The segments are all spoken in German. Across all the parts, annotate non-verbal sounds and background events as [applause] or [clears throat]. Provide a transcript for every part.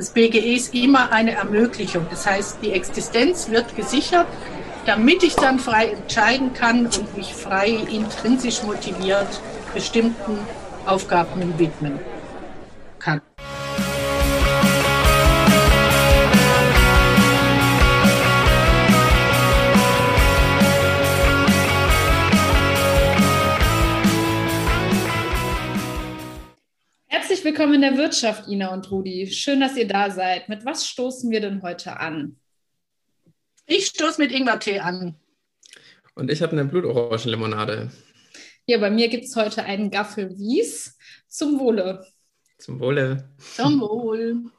Das BGE ist immer eine Ermöglichung. Das heißt, die Existenz wird gesichert, damit ich dann frei entscheiden kann und mich frei intrinsisch motiviert bestimmten Aufgaben widmen willkommen in der Wirtschaft, Ina und Rudi. Schön, dass ihr da seid. Mit was stoßen wir denn heute an? Ich stoße mit Ingwertee an. Und ich habe eine Blutorangenlimonade. Ja, bei mir gibt es heute einen Gaffel Wies. Zum Wohle. Zum Wohle. Zum Wohl.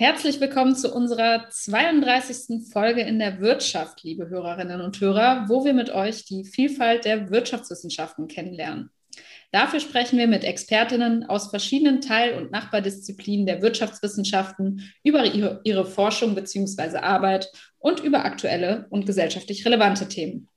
Herzlich willkommen zu unserer 32. Folge in der Wirtschaft, liebe Hörerinnen und Hörer, wo wir mit euch die Vielfalt der Wirtschaftswissenschaften kennenlernen. Dafür sprechen wir mit Expertinnen aus verschiedenen Teil- und Nachbardisziplinen der Wirtschaftswissenschaften über ihre, ihre Forschung bzw. Arbeit und über aktuelle und gesellschaftlich relevante Themen.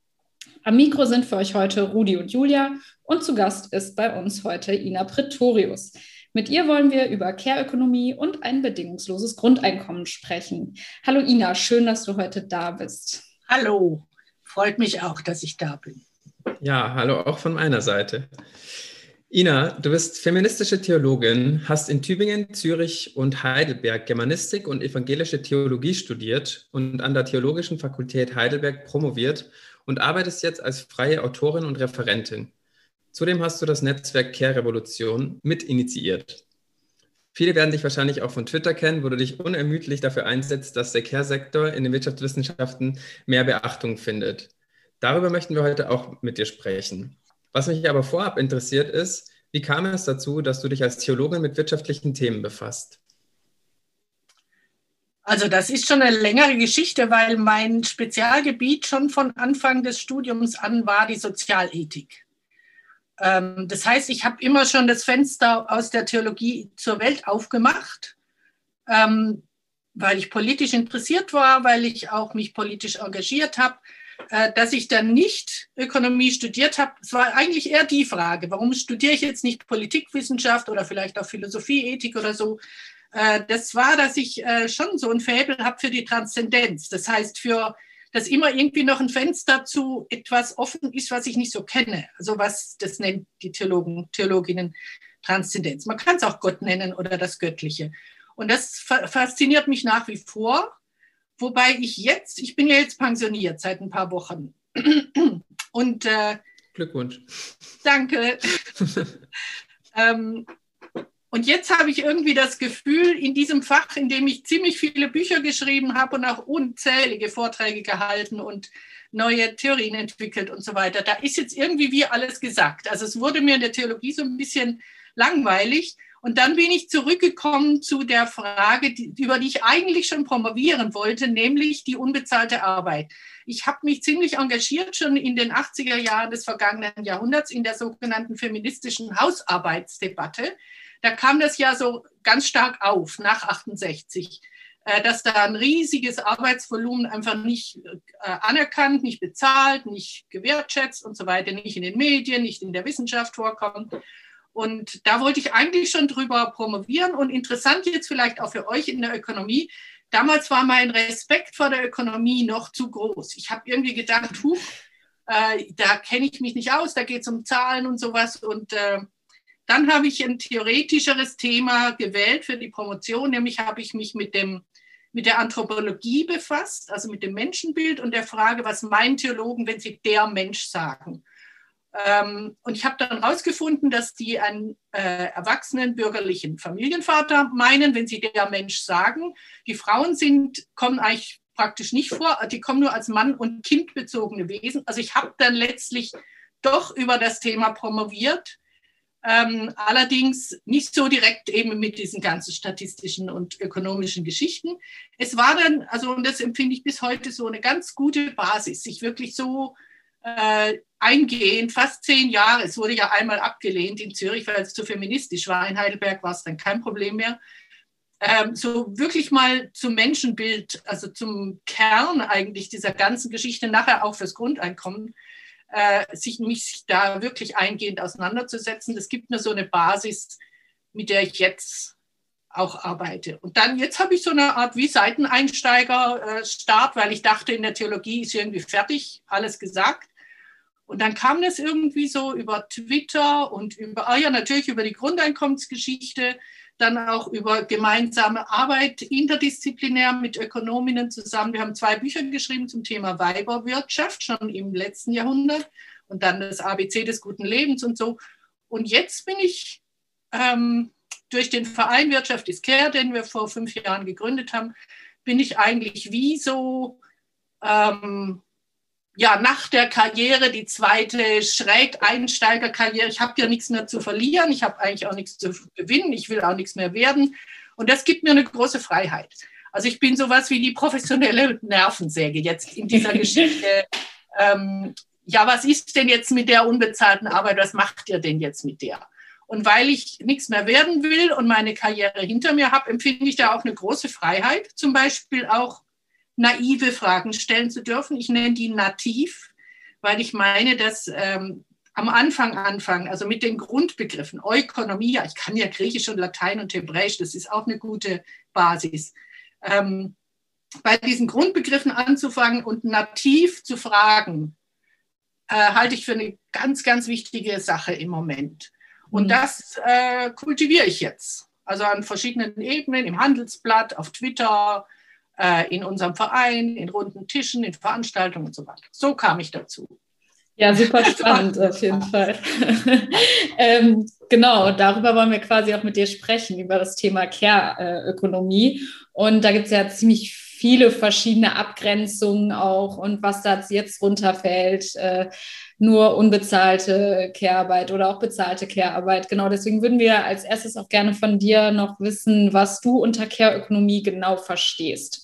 Am Mikro sind für euch heute Rudi und Julia und zu Gast ist bei uns heute Ina Pretorius. Mit ihr wollen wir über Care-Ökonomie und ein bedingungsloses Grundeinkommen sprechen. Hallo Ina, schön, dass du heute da bist. Hallo, freut mich auch, dass ich da bin. Ja, hallo auch von meiner Seite. Ina, du bist feministische Theologin, hast in Tübingen, Zürich und Heidelberg Germanistik und evangelische Theologie studiert und an der Theologischen Fakultät Heidelberg promoviert und arbeitest jetzt als freie Autorin und Referentin. Zudem hast du das Netzwerk Care Revolution mit initiiert. Viele werden dich wahrscheinlich auch von Twitter kennen, wo du dich unermüdlich dafür einsetzt, dass der Care-Sektor in den Wirtschaftswissenschaften mehr Beachtung findet. Darüber möchten wir heute auch mit dir sprechen. Was mich aber vorab interessiert ist, wie kam es dazu, dass du dich als Theologin mit wirtschaftlichen Themen befasst? Also das ist schon eine längere Geschichte, weil mein Spezialgebiet schon von Anfang des Studiums an war die Sozialethik. Ähm, das heißt, ich habe immer schon das Fenster aus der Theologie zur Welt aufgemacht, ähm, weil ich politisch interessiert war, weil ich auch mich politisch engagiert habe. Äh, dass ich dann nicht Ökonomie studiert habe, es war eigentlich eher die Frage, warum studiere ich jetzt nicht Politikwissenschaft oder vielleicht auch Philosophie, Ethik oder so, äh, das war, dass ich äh, schon so ein Faible habe für die Transzendenz. Das heißt, für dass immer irgendwie noch ein Fenster zu etwas offen ist, was ich nicht so kenne. Also was, das nennt die Theologen, Theologinnen Transzendenz. Man kann es auch Gott nennen oder das Göttliche. Und das fasziniert mich nach wie vor. Wobei ich jetzt, ich bin ja jetzt pensioniert seit ein paar Wochen. Und äh, Glückwunsch. Danke. [laughs] ähm, und jetzt habe ich irgendwie das Gefühl, in diesem Fach, in dem ich ziemlich viele Bücher geschrieben habe und auch unzählige Vorträge gehalten und neue Theorien entwickelt und so weiter, da ist jetzt irgendwie wie alles gesagt. Also es wurde mir in der Theologie so ein bisschen langweilig. Und dann bin ich zurückgekommen zu der Frage, über die ich eigentlich schon promovieren wollte, nämlich die unbezahlte Arbeit. Ich habe mich ziemlich engagiert schon in den 80er Jahren des vergangenen Jahrhunderts in der sogenannten feministischen Hausarbeitsdebatte da kam das ja so ganz stark auf nach 68, äh, dass da ein riesiges Arbeitsvolumen einfach nicht äh, anerkannt, nicht bezahlt, nicht gewertschätzt und so weiter, nicht in den Medien, nicht in der Wissenschaft vorkommt. Und da wollte ich eigentlich schon drüber promovieren und interessant jetzt vielleicht auch für euch in der Ökonomie. Damals war mein Respekt vor der Ökonomie noch zu groß. Ich habe irgendwie gedacht, huch, äh, da kenne ich mich nicht aus, da geht es um Zahlen und sowas. Und äh, dann habe ich ein theoretischeres Thema gewählt für die Promotion, nämlich habe ich mich mit, dem, mit der Anthropologie befasst, also mit dem Menschenbild und der Frage, was meinen Theologen, wenn sie der Mensch sagen. Ähm, und ich habe dann herausgefunden, dass die einen äh, erwachsenen bürgerlichen Familienvater meinen, wenn sie der Mensch sagen. Die Frauen sind, kommen eigentlich praktisch nicht vor, die kommen nur als Mann- und kindbezogene Wesen. Also ich habe dann letztlich doch über das Thema promoviert ähm, allerdings nicht so direkt eben mit diesen ganzen statistischen und ökonomischen Geschichten. Es war dann, also und das empfinde ich bis heute so eine ganz gute Basis, sich wirklich so äh, eingehend, fast zehn Jahre, es wurde ja einmal abgelehnt in Zürich, weil es zu feministisch war, in Heidelberg war es dann kein Problem mehr, ähm, so wirklich mal zum Menschenbild, also zum Kern eigentlich dieser ganzen Geschichte, nachher auch fürs Grundeinkommen äh, sich mich da wirklich eingehend auseinanderzusetzen. Das gibt mir so eine Basis, mit der ich jetzt auch arbeite. Und dann, jetzt habe ich so eine Art wie Seiteneinsteiger-Start, weil ich dachte, in der Theologie ist irgendwie fertig, alles gesagt. Und dann kam das irgendwie so über Twitter und über, ah ja, natürlich über die Grundeinkommensgeschichte, dann auch über gemeinsame Arbeit interdisziplinär mit Ökonominnen zusammen. Wir haben zwei Bücher geschrieben zum Thema Weiberwirtschaft, schon im letzten Jahrhundert und dann das ABC des guten Lebens und so. Und jetzt bin ich ähm, durch den Verein Wirtschaft ist Care, den wir vor fünf Jahren gegründet haben, bin ich eigentlich wie so ähm, ja, nach der Karriere, die zweite Schrägeinsteigerkarriere. Ich habe ja nichts mehr zu verlieren, ich habe eigentlich auch nichts zu gewinnen, ich will auch nichts mehr werden. Und das gibt mir eine große Freiheit. Also ich bin sowas wie die professionelle Nervensäge jetzt in dieser [laughs] Geschichte. Ähm, ja, was ist denn jetzt mit der unbezahlten Arbeit? Was macht ihr denn jetzt mit der? Und weil ich nichts mehr werden will und meine Karriere hinter mir habe, empfinde ich da auch eine große Freiheit, zum Beispiel auch naive Fragen stellen zu dürfen. Ich nenne die nativ, weil ich meine, dass ähm, am Anfang anfangen, also mit den Grundbegriffen, Ökonomie, ich kann ja Griechisch und Latein und Hebräisch, das ist auch eine gute Basis. Ähm, bei diesen Grundbegriffen anzufangen und nativ zu fragen, äh, halte ich für eine ganz, ganz wichtige Sache im Moment. Und mhm. das äh, kultiviere ich jetzt. Also an verschiedenen Ebenen, im Handelsblatt, auf Twitter, in unserem Verein, in runden Tischen, in Veranstaltungen und so weiter. So kam ich dazu. Ja, super [laughs] spannend auf jeden Fall. [laughs] ähm, genau, darüber wollen wir quasi auch mit dir sprechen, über das Thema Care-Ökonomie. Und da gibt es ja ziemlich viele verschiedene Abgrenzungen auch und was da jetzt runterfällt. Äh, nur unbezahlte Care-Arbeit oder auch bezahlte Care-Arbeit. Genau, deswegen würden wir als erstes auch gerne von dir noch wissen, was du unter Care-Ökonomie genau verstehst.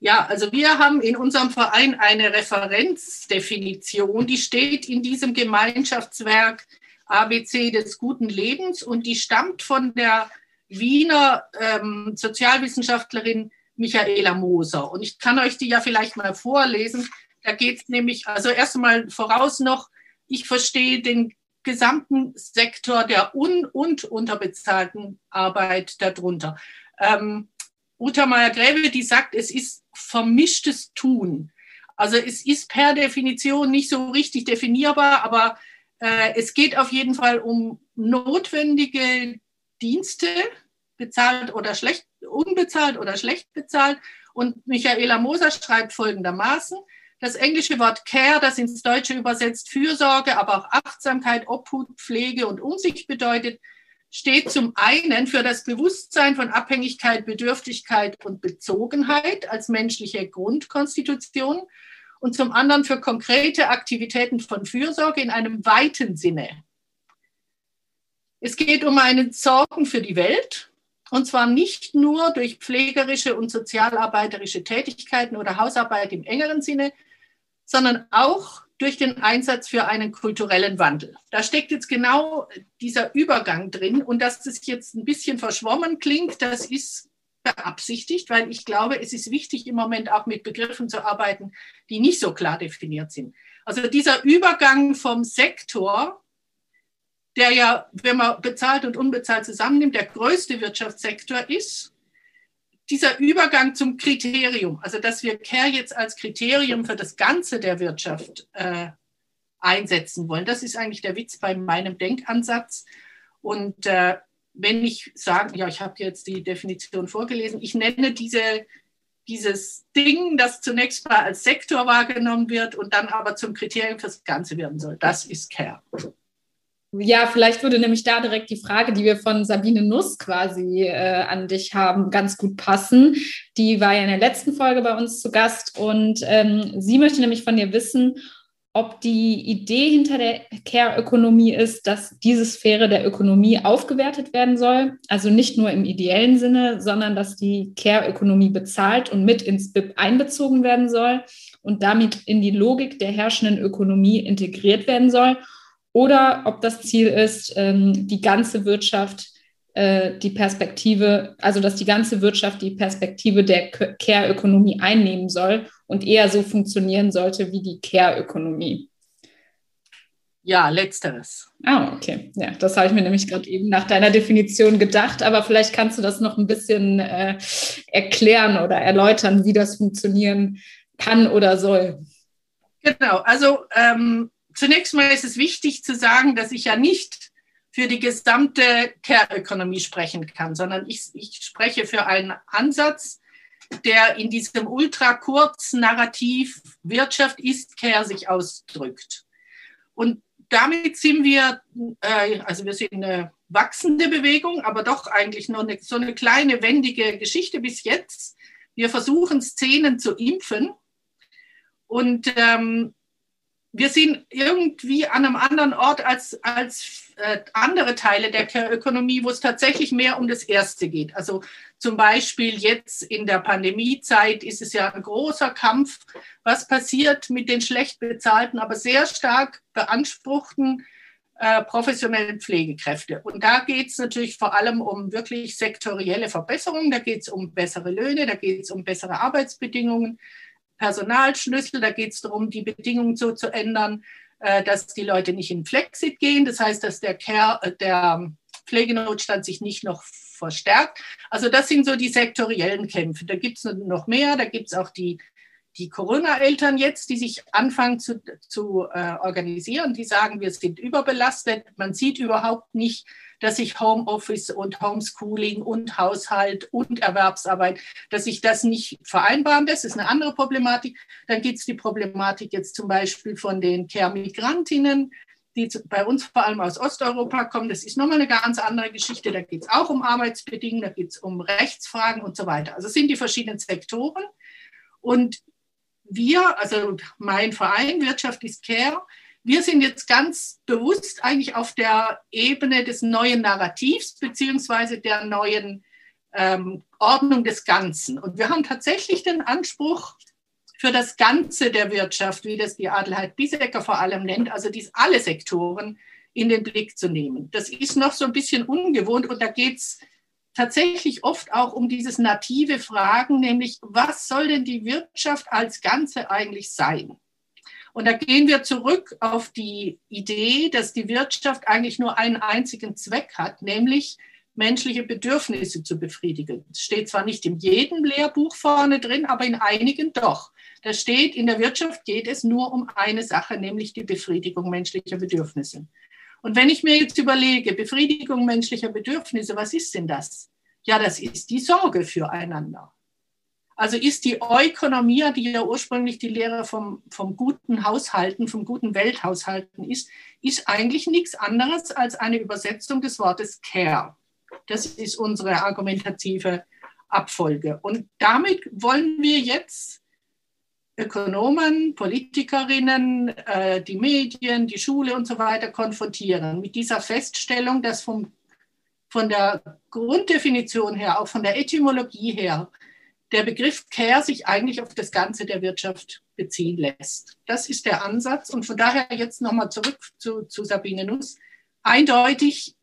Ja, also wir haben in unserem Verein eine Referenzdefinition, die steht in diesem Gemeinschaftswerk ABC des guten Lebens und die stammt von der Wiener ähm, Sozialwissenschaftlerin Michaela Moser. Und ich kann euch die ja vielleicht mal vorlesen. Da geht es nämlich, also erst einmal voraus noch, ich verstehe den gesamten Sektor der un- und unterbezahlten Arbeit darunter. Ähm, Uta Meyer-Gräbe, die sagt, es ist vermischtes Tun. Also es ist per Definition nicht so richtig definierbar, aber äh, es geht auf jeden Fall um notwendige Dienste, bezahlt oder schlecht, unbezahlt oder schlecht bezahlt. Und Michaela Moser schreibt folgendermaßen, das englische Wort Care, das ins Deutsche übersetzt Fürsorge, aber auch Achtsamkeit, Obhut, Pflege und Umsicht bedeutet, steht zum einen für das Bewusstsein von Abhängigkeit, Bedürftigkeit und Bezogenheit als menschliche Grundkonstitution und zum anderen für konkrete Aktivitäten von Fürsorge in einem weiten Sinne. Es geht um einen Sorgen für die Welt, und zwar nicht nur durch pflegerische und sozialarbeiterische Tätigkeiten oder Hausarbeit im engeren Sinne, sondern auch durch den Einsatz für einen kulturellen Wandel. Da steckt jetzt genau dieser Übergang drin und dass das jetzt ein bisschen verschwommen klingt, das ist beabsichtigt, weil ich glaube, es ist wichtig im Moment auch mit Begriffen zu arbeiten, die nicht so klar definiert sind. Also dieser Übergang vom Sektor, der ja, wenn man bezahlt und unbezahlt zusammennimmt, der größte Wirtschaftssektor ist, dieser Übergang zum Kriterium, also dass wir Care jetzt als Kriterium für das Ganze der Wirtschaft äh, einsetzen wollen, das ist eigentlich der Witz bei meinem Denkansatz. Und äh, wenn ich sage, ja, ich habe jetzt die Definition vorgelesen, ich nenne diese, dieses Ding, das zunächst mal als Sektor wahrgenommen wird und dann aber zum Kriterium fürs Ganze werden soll, das ist Care. Ja, vielleicht würde nämlich da direkt die Frage, die wir von Sabine Nuss quasi äh, an dich haben, ganz gut passen. Die war ja in der letzten Folge bei uns zu Gast und ähm, sie möchte nämlich von dir wissen, ob die Idee hinter der Care-Ökonomie ist, dass diese Sphäre der Ökonomie aufgewertet werden soll. Also nicht nur im ideellen Sinne, sondern dass die Care-Ökonomie bezahlt und mit ins BIP einbezogen werden soll und damit in die Logik der herrschenden Ökonomie integriert werden soll oder ob das Ziel ist, ähm, die ganze Wirtschaft äh, die Perspektive, also dass die ganze Wirtschaft die Perspektive der Care-Ökonomie einnehmen soll und eher so funktionieren sollte wie die Care-Ökonomie. Ja, letzteres. Ah, okay. Ja, das habe ich mir nämlich gerade eben nach deiner Definition gedacht, aber vielleicht kannst du das noch ein bisschen äh, erklären oder erläutern, wie das funktionieren kann oder soll. Genau, also ähm, zunächst mal ist es wichtig zu sagen, dass ich ja nicht für die gesamte Care-Ökonomie sprechen kann, sondern ich, ich spreche für einen Ansatz, der in diesem ultra kurzen Narrativ Wirtschaft ist Care sich ausdrückt. Und damit sind wir, äh, also wir sind eine wachsende Bewegung, aber doch eigentlich nur eine, so eine kleine, wendige Geschichte bis jetzt. Wir versuchen Szenen zu impfen und ähm, wir sind irgendwie an einem anderen Ort als, als äh, andere Teile der Ökonomie, wo es tatsächlich mehr um das Erste geht. Also zum Beispiel jetzt in der Pandemiezeit ist es ja ein großer Kampf, was passiert mit den schlecht bezahlten, aber sehr stark beanspruchten äh, professionellen Pflegekräfte. Und da geht es natürlich vor allem um wirklich sektorielle Verbesserungen. Da geht es um bessere Löhne, da geht es um bessere Arbeitsbedingungen, Personalschlüssel. Da geht es darum, die Bedingungen so zu ändern, äh, dass die Leute nicht in Flexit gehen. Das heißt, dass der, Care, äh, der Pflegenotstand sich nicht noch verstärkt. Also das sind so die sektoriellen Kämpfe. Da gibt es noch mehr. Da gibt es auch die, die Corona-Eltern jetzt, die sich anfangen zu, zu äh, organisieren. Die sagen, wir sind überbelastet. Man sieht überhaupt nicht, dass sich Homeoffice und Homeschooling und Haushalt und Erwerbsarbeit, dass sich das nicht vereinbaren lässt. Das ist eine andere Problematik. Dann gibt es die Problematik jetzt zum Beispiel von den Care-Migrantinnen, die bei uns vor allem aus Osteuropa kommen. Das ist nochmal eine ganz andere Geschichte. Da geht es auch um Arbeitsbedingungen, da geht es um Rechtsfragen und so weiter. Also es sind die verschiedenen Sektoren. Und wir, also mein Verein Wirtschaft ist Care, wir sind jetzt ganz bewusst eigentlich auf der Ebene des neuen Narrativs beziehungsweise der neuen ähm, Ordnung des Ganzen. Und wir haben tatsächlich den Anspruch für das Ganze der Wirtschaft, wie das die Adelheid Biesecker vor allem nennt, also dies alle Sektoren in den Blick zu nehmen. Das ist noch so ein bisschen ungewohnt und da geht es tatsächlich oft auch um dieses native Fragen, nämlich was soll denn die Wirtschaft als Ganze eigentlich sein? Und da gehen wir zurück auf die Idee, dass die Wirtschaft eigentlich nur einen einzigen Zweck hat, nämlich menschliche Bedürfnisse zu befriedigen. Das steht zwar nicht in jedem Lehrbuch vorne drin, aber in einigen doch. Da steht, in der Wirtschaft geht es nur um eine Sache, nämlich die Befriedigung menschlicher Bedürfnisse. Und wenn ich mir jetzt überlege, Befriedigung menschlicher Bedürfnisse, was ist denn das? Ja, das ist die Sorge füreinander. Also ist die Ökonomie, die ja ursprünglich die Lehre vom, vom guten Haushalten, vom guten Welthaushalten ist, ist eigentlich nichts anderes als eine Übersetzung des Wortes Care. Das ist unsere argumentative Abfolge. Und damit wollen wir jetzt Ökonomen, Politikerinnen, äh, die Medien, die Schule und so weiter konfrontieren mit dieser Feststellung, dass vom, von der Grunddefinition her, auch von der Etymologie her, der Begriff Care sich eigentlich auf das Ganze der Wirtschaft beziehen lässt. Das ist der Ansatz. Und von daher jetzt nochmal zurück zu, zu Sabine Nuss. Eindeutig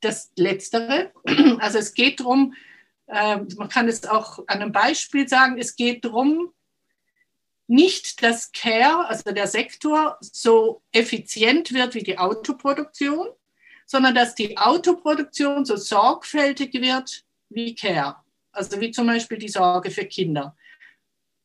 das Letztere. Also es geht darum, äh, man kann es auch an einem Beispiel sagen, es geht darum, nicht, dass Care, also der Sektor, so effizient wird wie die Autoproduktion, sondern dass die Autoproduktion so sorgfältig wird wie Care. Also wie zum Beispiel die Sorge für Kinder.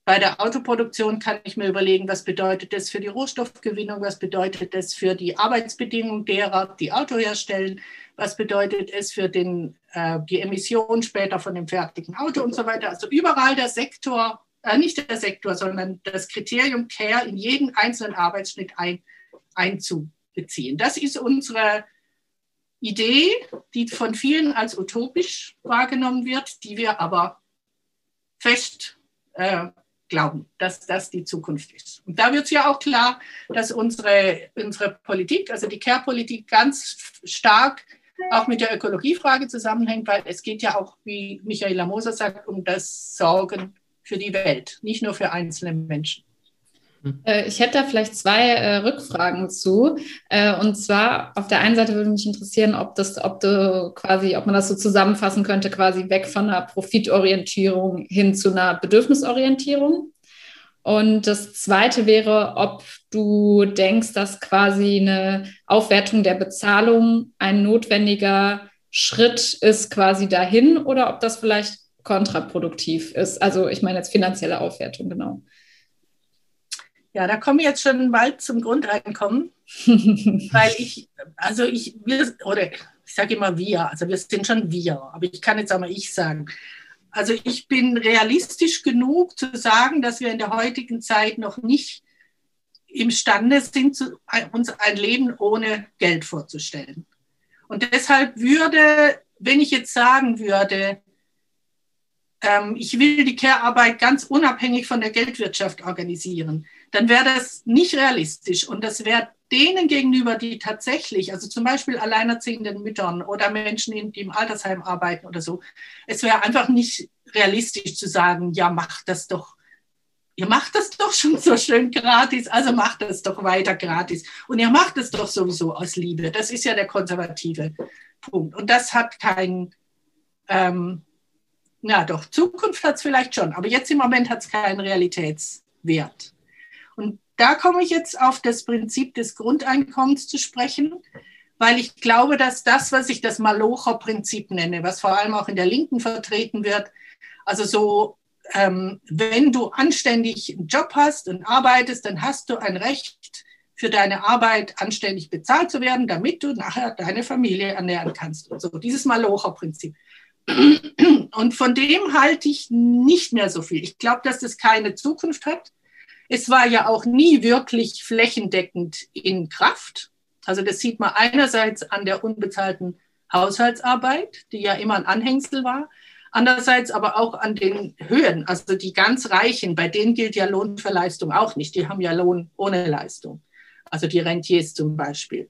Bei der Autoproduktion kann ich mir überlegen, was bedeutet das für die Rohstoffgewinnung, was bedeutet das für die Arbeitsbedingungen derer, die Auto herstellen, was bedeutet es für den, äh, die Emissionen später von dem fertigen Auto und so weiter. Also überall der Sektor, äh, nicht der Sektor, sondern das Kriterium Care in jeden einzelnen Arbeitsschnitt ein, einzubeziehen. Das ist unsere Idee, die von vielen als utopisch wahrgenommen wird, die wir aber fest äh, glauben, dass das die Zukunft ist. Und da wird es ja auch klar, dass unsere, unsere Politik, also die Care-Politik, ganz stark auch mit der Ökologiefrage zusammenhängt, weil es geht ja auch, wie Michaela Moser sagt, um das Sorgen für die Welt, nicht nur für einzelne Menschen. Äh, ich hätte da vielleicht zwei äh, Rückfragen zu. Äh, und zwar auf der einen Seite würde mich interessieren, ob das, ob du quasi, ob man das so zusammenfassen könnte, quasi weg von einer Profitorientierung hin zu einer Bedürfnisorientierung. Und das zweite wäre, ob du denkst, dass quasi eine Aufwertung der Bezahlung ein notwendiger Schritt ist quasi dahin oder ob das vielleicht kontraproduktiv ist. Also ich meine jetzt finanzielle Aufwertung, genau. Ja, da komme ich jetzt schon bald zum Grundeinkommen, [laughs] weil ich, also ich, wir, oder ich sage immer wir, also wir sind schon wir, aber ich kann jetzt auch mal ich sagen. Also ich bin realistisch genug zu sagen, dass wir in der heutigen Zeit noch nicht imstande sind, uns ein Leben ohne Geld vorzustellen. Und deshalb würde, wenn ich jetzt sagen würde, ähm, ich will die Care-Arbeit ganz unabhängig von der Geldwirtschaft organisieren, dann wäre das nicht realistisch. Und das wäre denen gegenüber, die tatsächlich, also zum Beispiel alleinerziehenden Müttern oder Menschen, die im Altersheim arbeiten oder so, es wäre einfach nicht realistisch zu sagen, ja, macht das doch. Ihr macht das doch schon so schön gratis, also macht das doch weiter gratis. Und ihr macht es doch sowieso aus Liebe. Das ist ja der konservative Punkt. Und das hat keinen, ähm, na doch, Zukunft hat es vielleicht schon, aber jetzt im Moment hat es keinen Realitätswert. Und da komme ich jetzt auf das Prinzip des Grundeinkommens zu sprechen, weil ich glaube, dass das, was ich das Malocher-Prinzip nenne, was vor allem auch in der Linken vertreten wird, also so, ähm, wenn du anständig einen Job hast und arbeitest, dann hast du ein Recht für deine Arbeit anständig bezahlt zu werden, damit du nachher deine Familie ernähren kannst. Und so dieses Malocher-Prinzip. Und von dem halte ich nicht mehr so viel. Ich glaube, dass das keine Zukunft hat. Es war ja auch nie wirklich flächendeckend in Kraft. Also das sieht man einerseits an der unbezahlten Haushaltsarbeit, die ja immer ein Anhängsel war, andererseits aber auch an den Höhen. Also die ganz Reichen, bei denen gilt ja Lohn für Leistung auch nicht. Die haben ja Lohn ohne Leistung. Also die Rentiers zum Beispiel.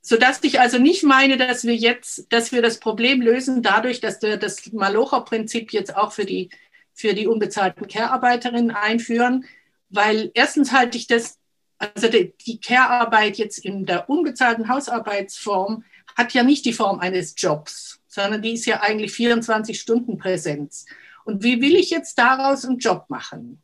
Sodass ich also nicht meine, dass wir jetzt, dass wir das Problem lösen dadurch, dass wir das Malocher-Prinzip jetzt auch für die für die unbezahlten Care-Arbeiterinnen einführen, weil erstens halte ich das, also die, die Care-Arbeit jetzt in der unbezahlten Hausarbeitsform hat ja nicht die Form eines Jobs, sondern die ist ja eigentlich 24 Stunden Präsenz. Und wie will ich jetzt daraus einen Job machen?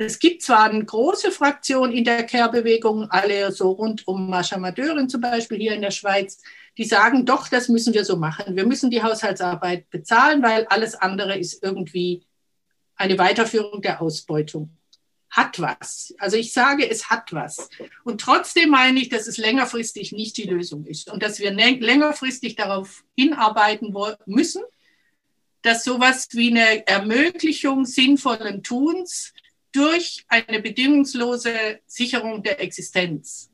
Es gibt zwar eine große Fraktion in der Care-Bewegung, alle so rund um Mascha Madeurin zum Beispiel hier in der Schweiz, die sagen, doch, das müssen wir so machen. Wir müssen die Haushaltsarbeit bezahlen, weil alles andere ist irgendwie eine Weiterführung der Ausbeutung. Hat was. Also ich sage, es hat was. Und trotzdem meine ich, dass es längerfristig nicht die Lösung ist und dass wir längerfristig darauf hinarbeiten müssen, dass sowas wie eine Ermöglichung sinnvollen Tuns durch eine bedingungslose Sicherung der Existenz.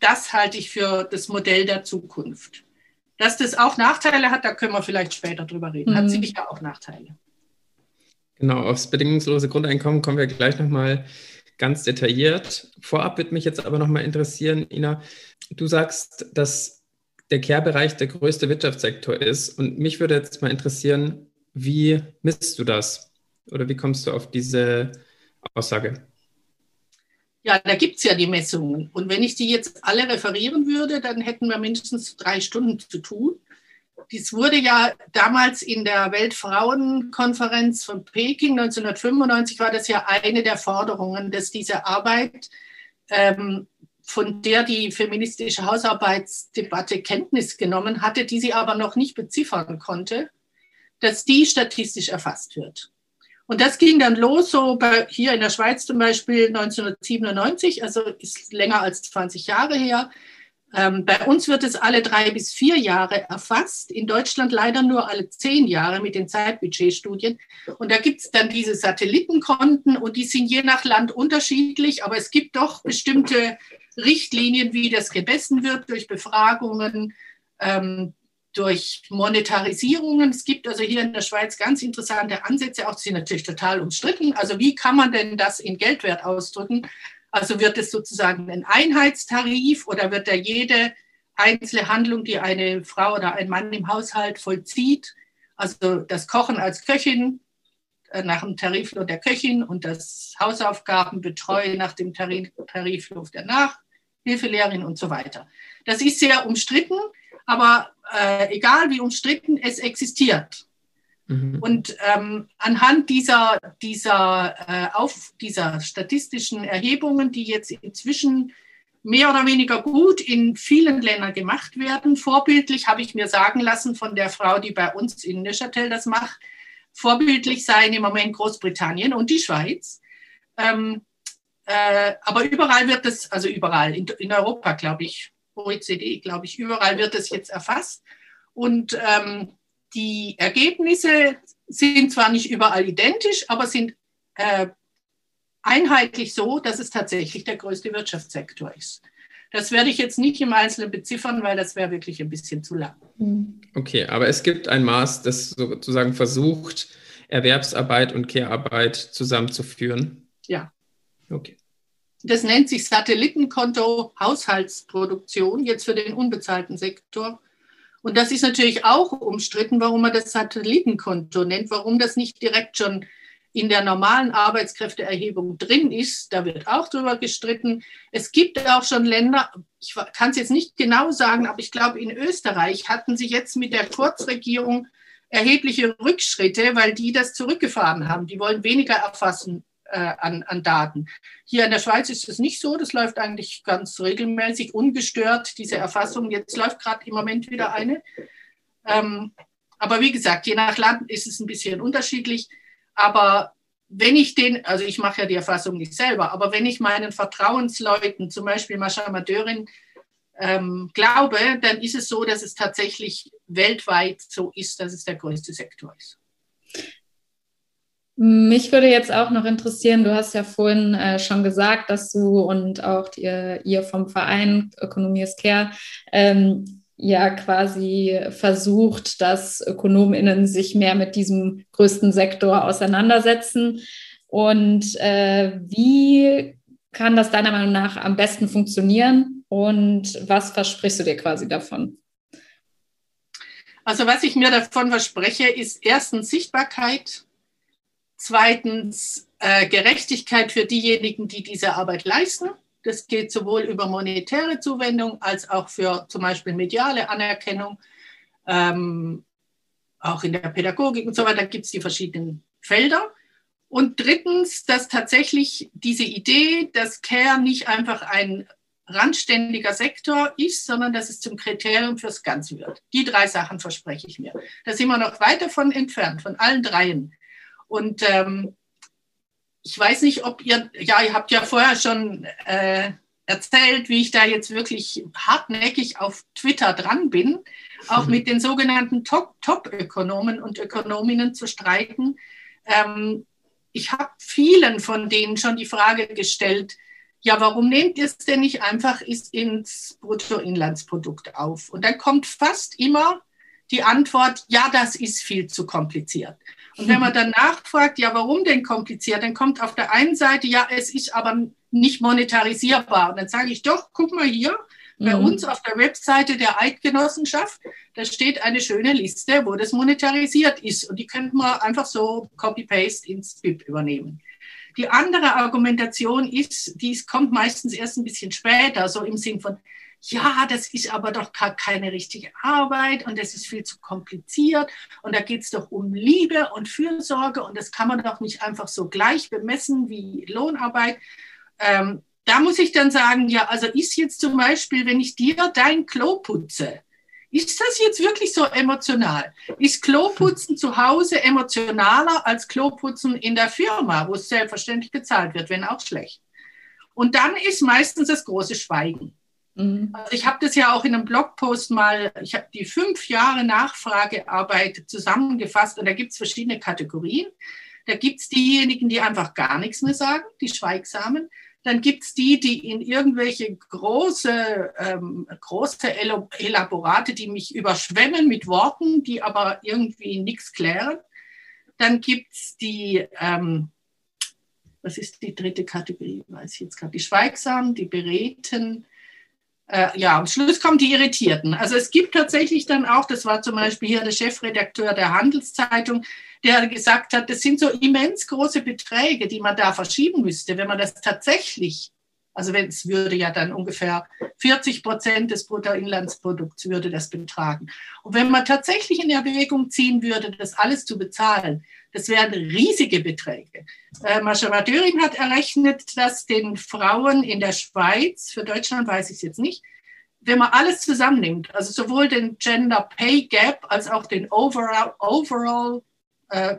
Das halte ich für das Modell der Zukunft. Dass das auch Nachteile hat, da können wir vielleicht später drüber reden. Hat mhm. sicher auch Nachteile. Genau, aufs bedingungslose Grundeinkommen kommen wir gleich nochmal ganz detailliert. Vorab wird mich jetzt aber nochmal interessieren, Ina, du sagst, dass der Care-Bereich der größte Wirtschaftssektor ist. Und mich würde jetzt mal interessieren, wie misst du das? Oder wie kommst du auf diese Aussage? Ja, da gibt es ja die Messungen. Und wenn ich die jetzt alle referieren würde, dann hätten wir mindestens drei Stunden zu tun. Dies wurde ja damals in der Weltfrauenkonferenz von Peking 1995 war das ja eine der Forderungen, dass diese Arbeit, ähm, von der die feministische Hausarbeitsdebatte Kenntnis genommen hatte, die sie aber noch nicht beziffern konnte, dass die statistisch erfasst wird. Und das ging dann los, so bei, hier in der Schweiz zum Beispiel 1997, also ist länger als 20 Jahre her. Ähm, bei uns wird es alle drei bis vier Jahre erfasst, in Deutschland leider nur alle zehn Jahre mit den Zeitbudgetstudien. Und da gibt es dann diese Satellitenkonten und die sind je nach Land unterschiedlich, aber es gibt doch bestimmte Richtlinien, wie das gemessen wird durch Befragungen, ähm, durch Monetarisierungen. Es gibt also hier in der Schweiz ganz interessante Ansätze, auch die sind natürlich total umstritten. Also wie kann man denn das in Geldwert ausdrücken? Also wird es sozusagen ein Einheitstarif oder wird da jede einzelne Handlung, die eine Frau oder ein Mann im Haushalt vollzieht, also das Kochen als Köchin äh, nach dem Tariflohn der Köchin und das Hausaufgaben betreuen nach dem Tariflohn der Nachhilfelehrerin und so weiter. Das ist sehr umstritten, aber äh, egal wie umstritten, es existiert. Mhm. Und ähm, anhand dieser, dieser, äh, auf, dieser statistischen Erhebungen, die jetzt inzwischen mehr oder weniger gut in vielen Ländern gemacht werden, vorbildlich habe ich mir sagen lassen von der Frau, die bei uns in Neuchâtel das macht, vorbildlich seien im Moment Großbritannien und die Schweiz. Ähm, äh, aber überall wird es, also überall, in, in Europa, glaube ich, OECD, glaube ich, überall wird es jetzt erfasst. Und ähm, die Ergebnisse sind zwar nicht überall identisch, aber sind äh, einheitlich so, dass es tatsächlich der größte Wirtschaftssektor ist. Das werde ich jetzt nicht im Einzelnen beziffern, weil das wäre wirklich ein bisschen zu lang. Okay, aber es gibt ein Maß, das sozusagen versucht, Erwerbsarbeit und Care-Arbeit zusammenzuführen. Ja. Okay. Das nennt sich Satellitenkonto Haushaltsproduktion, jetzt für den unbezahlten Sektor. Und das ist natürlich auch umstritten, warum man das Satellitenkonto nennt, warum das nicht direkt schon in der normalen Arbeitskräfteerhebung drin ist. Da wird auch drüber gestritten. Es gibt auch schon Länder, ich kann es jetzt nicht genau sagen, aber ich glaube, in Österreich hatten sie jetzt mit der Kurzregierung erhebliche Rückschritte, weil die das zurückgefahren haben. Die wollen weniger erfassen äh, an, an Daten. Hier in der Schweiz ist es nicht so. Das läuft eigentlich ganz regelmäßig, ungestört, diese Erfassung. Jetzt läuft gerade im Moment wieder eine. Ähm, aber wie gesagt, je nach Land ist es ein bisschen unterschiedlich. Aber wenn ich den, also ich mache ja die Erfassung nicht selber, aber wenn ich meinen Vertrauensleuten, zum Beispiel Mascha Madeurin, ähm, glaube, dann ist es so, dass es tatsächlich weltweit so ist, dass es der größte Sektor ist. Mich würde jetzt auch noch interessieren, du hast ja vorhin äh, schon gesagt, dass du und auch die, ihr vom Verein Ökonomie ist Care ähm, ja quasi versucht, dass ÖkonomInnen sich mehr mit diesem größten Sektor auseinandersetzen. Und äh, wie kann das deiner Meinung nach am besten funktionieren und was versprichst du dir quasi davon? Also was ich mir davon verspreche, ist erstens Sichtbarkeit, zweitens äh, Gerechtigkeit für diejenigen, die diese Arbeit leisten das geht sowohl über monetäre Zuwendung als auch für zum Beispiel mediale Anerkennung, ähm, auch in der Pädagogik und so weiter gibt es die verschiedenen Felder. Und drittens, dass tatsächlich diese Idee, dass Care nicht einfach ein randständiger Sektor ist, sondern dass es zum Kriterium fürs Ganze wird. Die drei Sachen verspreche ich mir. Da sind wir noch weit davon entfernt, von allen dreien. Und ähm, ich weiß nicht, ob ihr, ja, ihr habt ja vorher schon äh, erzählt, wie ich da jetzt wirklich hartnäckig auf Twitter dran bin, auch mit den sogenannten Top-Ökonomen und Ökonominnen zu streiten. Ähm, ich habe vielen von denen schon die Frage gestellt, ja, warum nehmt ihr es denn nicht einfach ins Bruttoinlandsprodukt auf? Und dann kommt fast immer die Antwort, ja, das ist viel zu kompliziert. Und wenn man [laughs] dann nachfragt, ja, warum denn kompliziert, dann kommt auf der einen Seite, ja, es ist aber nicht monetarisierbar. Und dann sage ich doch, guck mal hier, bei mhm. uns auf der Webseite der Eidgenossenschaft, da steht eine schöne Liste, wo das monetarisiert ist. Und die könnte man einfach so copy-paste ins BIP übernehmen. Die andere Argumentation ist, die kommt meistens erst ein bisschen später, so im Sinn von, ja, das ist aber doch gar keine richtige Arbeit und das ist viel zu kompliziert und da geht es doch um Liebe und Fürsorge und das kann man doch nicht einfach so gleich bemessen wie Lohnarbeit. Ähm, da muss ich dann sagen, ja, also ist jetzt zum Beispiel, wenn ich dir dein Klo putze, ist das jetzt wirklich so emotional? Ist Kloputzen zu Hause emotionaler als Kloputzen in der Firma, wo es selbstverständlich bezahlt wird, wenn auch schlecht? Und dann ist meistens das große Schweigen. Mhm. Also ich habe das ja auch in einem Blogpost mal, ich habe die fünf Jahre Nachfragearbeit zusammengefasst und da gibt es verschiedene Kategorien. Da gibt es diejenigen, die einfach gar nichts mehr sagen, die Schweigsamen. Dann gibt es die, die in irgendwelche große, ähm, große Elaborate, die mich überschwemmen mit Worten, die aber irgendwie nichts klären. Dann gibt es die, ähm, was ist die dritte Kategorie, weiß ich jetzt gerade, die Schweigsamen, die Beredten, äh, ja, am Schluss kommen die Irritierten. Also es gibt tatsächlich dann auch, das war zum Beispiel hier der Chefredakteur der Handelszeitung, der gesagt hat, das sind so immens große Beträge, die man da verschieben müsste, wenn man das tatsächlich Also wenn es würde ja dann ungefähr 40 Prozent des Bruttoinlandsprodukts würde das betragen. Und wenn man tatsächlich in Erwägung ziehen würde, das alles zu bezahlen, das wären riesige Beträge. Äh, Maschera Döring hat errechnet, dass den Frauen in der Schweiz, für Deutschland weiß ich es jetzt nicht, wenn man alles zusammennimmt, also sowohl den Gender Pay Gap als auch den Overall, overall äh,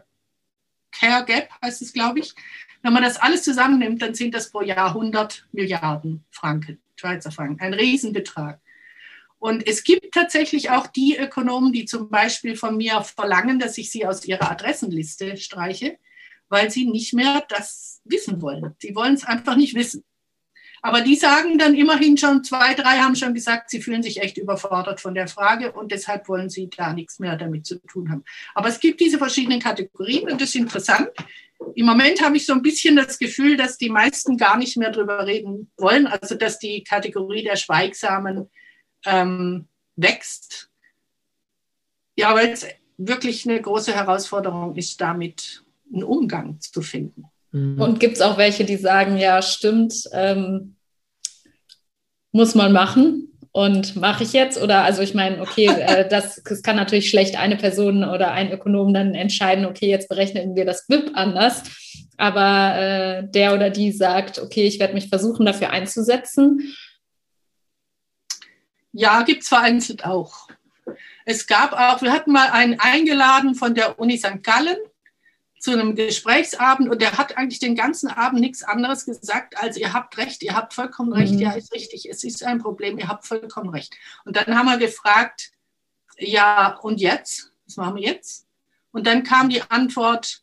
Care Gap, heißt es, glaube ich, wenn man das alles zusammennimmt, dann sind das pro Jahr 100 Milliarden Franken, Schweizer Franken, ein Riesenbetrag. Und es gibt tatsächlich auch die Ökonomen, die zum Beispiel von mir verlangen, dass ich sie aus ihrer Adressenliste streiche, weil sie nicht mehr das wissen wollen. Sie wollen es einfach nicht wissen. Aber die sagen dann immerhin schon, zwei, drei haben schon gesagt, sie fühlen sich echt überfordert von der Frage und deshalb wollen sie da nichts mehr damit zu tun haben. Aber es gibt diese verschiedenen Kategorien und das ist interessant. Im Moment habe ich so ein bisschen das Gefühl, dass die meisten gar nicht mehr darüber reden wollen, also dass die Kategorie der Schweigsamen ähm, wächst. Ja, weil es wirklich eine große Herausforderung ist, damit einen Umgang zu finden. Mhm. Und gibt es auch welche, die sagen, ja, stimmt, ähm, muss man machen und mache ich jetzt? Oder also ich meine, okay, [laughs] äh, das, das kann natürlich schlecht eine Person oder ein Ökonom dann entscheiden, okay, jetzt berechnen wir das BIP anders. Aber äh, der oder die sagt, okay, ich werde mich versuchen, dafür einzusetzen. Ja, gibt es vereinzelt auch. Es gab auch, wir hatten mal einen eingeladen von der Uni St. Gallen zu einem Gesprächsabend und der hat eigentlich den ganzen Abend nichts anderes gesagt, als ihr habt recht, ihr habt vollkommen recht, mhm. ja, ist richtig, es ist ein Problem, ihr habt vollkommen recht. Und dann haben wir gefragt, ja, und jetzt? Was machen wir jetzt? Und dann kam die Antwort,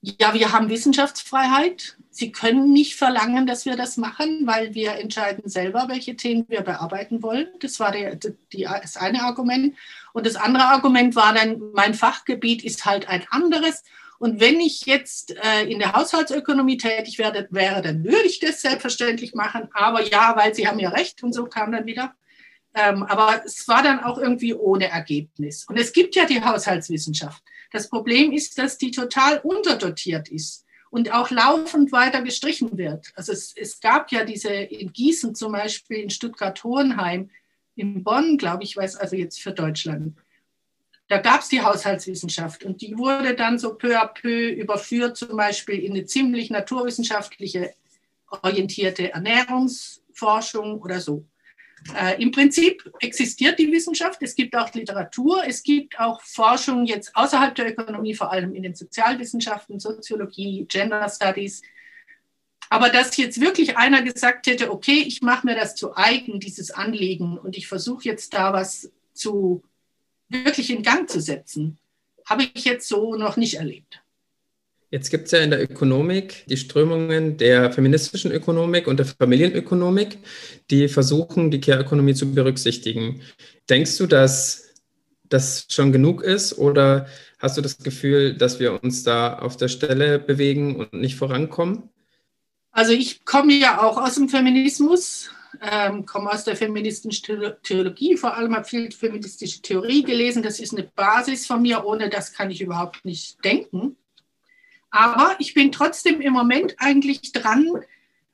ja, wir haben Wissenschaftsfreiheit. Sie können nicht verlangen, dass wir das machen, weil wir entscheiden selber, welche Themen wir bearbeiten wollen. Das war der, die, das eine Argument. Und das andere Argument war dann, mein Fachgebiet ist halt ein anderes. Und wenn ich jetzt äh, in der Haushaltsökonomie tätig werde, wäre, dann würde ich das selbstverständlich machen. Aber ja, weil Sie haben ja recht und so kam dann wieder. Ähm, aber es war dann auch irgendwie ohne Ergebnis. Und es gibt ja die Haushaltswissenschaft. Das Problem ist, dass die total unterdotiert ist und auch laufend weiter gestrichen wird. Also es, es gab ja diese in Gießen zum Beispiel, in Stuttgart-Hohenheim, in Bonn, glaube ich, weiß also jetzt für Deutschland. Da gab es die Haushaltswissenschaft und die wurde dann so peu à peu überführt, zum Beispiel in eine ziemlich naturwissenschaftliche orientierte Ernährungsforschung oder so. Äh, Im Prinzip existiert die Wissenschaft, es gibt auch Literatur, es gibt auch Forschung jetzt außerhalb der Ökonomie, vor allem in den Sozialwissenschaften, Soziologie, Gender Studies, aber dass jetzt wirklich einer gesagt hätte, okay, ich mache mir das zu eigen, dieses Anliegen, und ich versuche jetzt da was zu wirklich in Gang zu setzen, habe ich jetzt so noch nicht erlebt. Jetzt gibt es ja in der Ökonomik die Strömungen der feministischen Ökonomik und der Familienökonomik, die versuchen, die Care-Ökonomie zu berücksichtigen. Denkst du, dass das schon genug ist oder hast du das Gefühl, dass wir uns da auf der Stelle bewegen und nicht vorankommen? Also ich komme ja auch aus dem Feminismus, ähm, komme aus der feministischen Theologie, vor allem habe viel feministische Theorie gelesen. Das ist eine Basis von mir, ohne das kann ich überhaupt nicht denken. Aber ich bin trotzdem im Moment eigentlich dran,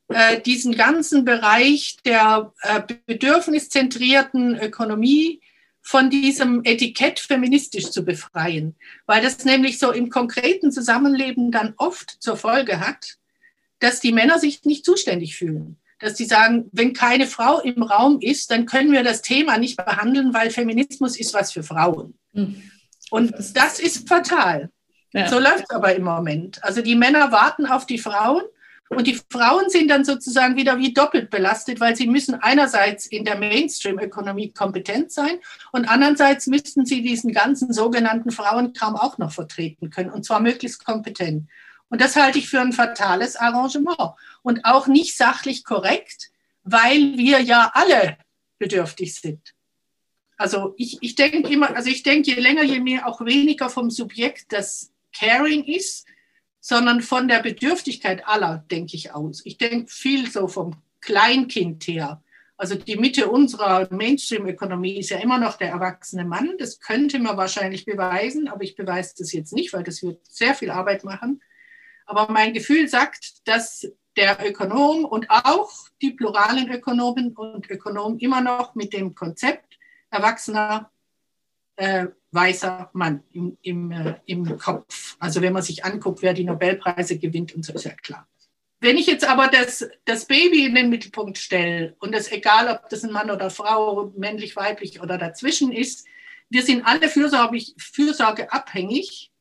äh, diesen ganzen Bereich der äh, bedürfniszentrierten Ökonomie von diesem Etikett feministisch zu befreien, weil das nämlich so im konkreten Zusammenleben dann oft zur Folge hat, dass die Männer sich nicht zuständig fühlen. Dass sie sagen, wenn keine Frau im Raum ist, dann können wir das Thema nicht behandeln, weil Feminismus ist was für Frauen. Mhm. Und das ist fatal. Ja. So läuft es aber im Moment. Also die Männer warten auf die Frauen und die Frauen sind dann sozusagen wieder wie doppelt belastet, weil sie müssen einerseits in der Mainstream-Ökonomie kompetent sein und andererseits müssten sie diesen ganzen sogenannten Frauenkram auch noch vertreten können und zwar möglichst kompetent. Und das halte ich für ein fatales Arrangement und auch nicht sachlich korrekt, weil wir ja alle bedürftig sind. Also ich, ich denke immer, also ich denke, je länger, je mehr auch weniger vom Subjekt das Caring ist, sondern von der Bedürftigkeit aller, denke ich aus. Ich denke viel so vom Kleinkind her. Also die Mitte unserer Mainstream-Ökonomie ist ja immer noch der erwachsene Mann. Das könnte man wahrscheinlich beweisen, aber ich beweise das jetzt nicht, weil das wird sehr viel Arbeit machen. Aber mein Gefühl sagt, dass der Ökonom und auch die pluralen Ökonomen und Ökonomen immer noch mit dem Konzept erwachsener äh, weißer Mann im, im, äh, im Kopf. Also wenn man sich anguckt, wer die Nobelpreise gewinnt und so ist ja klar. Wenn ich jetzt aber das, das Baby in den Mittelpunkt stelle und es egal, ob das ein Mann oder Frau, männlich, weiblich oder dazwischen ist, wir sind alle fürsorgeabhängig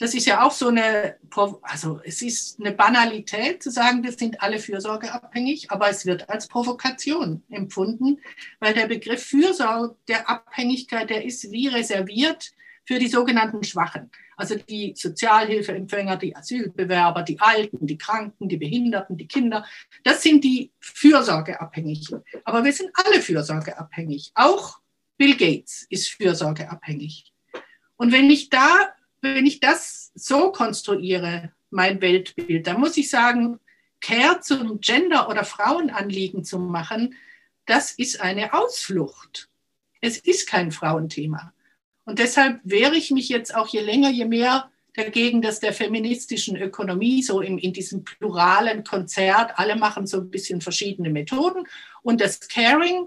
das ist ja auch so eine, also es ist eine Banalität zu sagen, wir sind alle fürsorgeabhängig, aber es wird als Provokation empfunden, weil der Begriff Fürsorge der Abhängigkeit, der ist wie reserviert für die sogenannten Schwachen. Also die Sozialhilfeempfänger, die Asylbewerber, die Alten, die Kranken, die Behinderten, die Kinder. Das sind die Fürsorgeabhängigen. Aber wir sind alle fürsorgeabhängig. Auch Bill Gates ist fürsorgeabhängig. Und wenn ich da wenn ich das so konstruiere, mein Weltbild, dann muss ich sagen, Care zum Gender- oder Frauenanliegen zu machen, das ist eine Ausflucht. Es ist kein Frauenthema. Und deshalb wehre ich mich jetzt auch je länger, je mehr dagegen, dass der feministischen Ökonomie so in, in diesem pluralen Konzert, alle machen so ein bisschen verschiedene Methoden und das Caring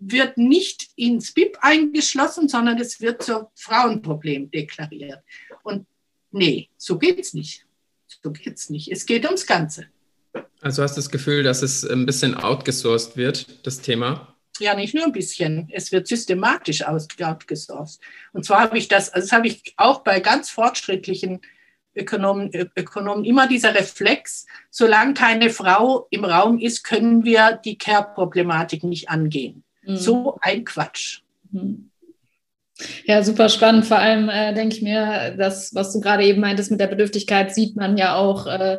wird nicht ins BIP eingeschlossen, sondern es wird zur Frauenproblem deklariert. Und nee, so geht es nicht. So geht es nicht. Es geht ums Ganze. Also hast du das Gefühl, dass es ein bisschen outgesourced wird, das Thema? Ja, nicht nur ein bisschen. Es wird systematisch outgesourced. Und zwar habe ich das, also das habe ich auch bei ganz fortschrittlichen Ökonomen, Ökonomen immer dieser Reflex, solange keine Frau im Raum ist, können wir die Care-Problematik nicht angehen. Mhm. So ein Quatsch. Mhm. Ja, super spannend. Vor allem äh, denke ich mir, das, was du gerade eben meintest mit der Bedürftigkeit, sieht man ja auch äh,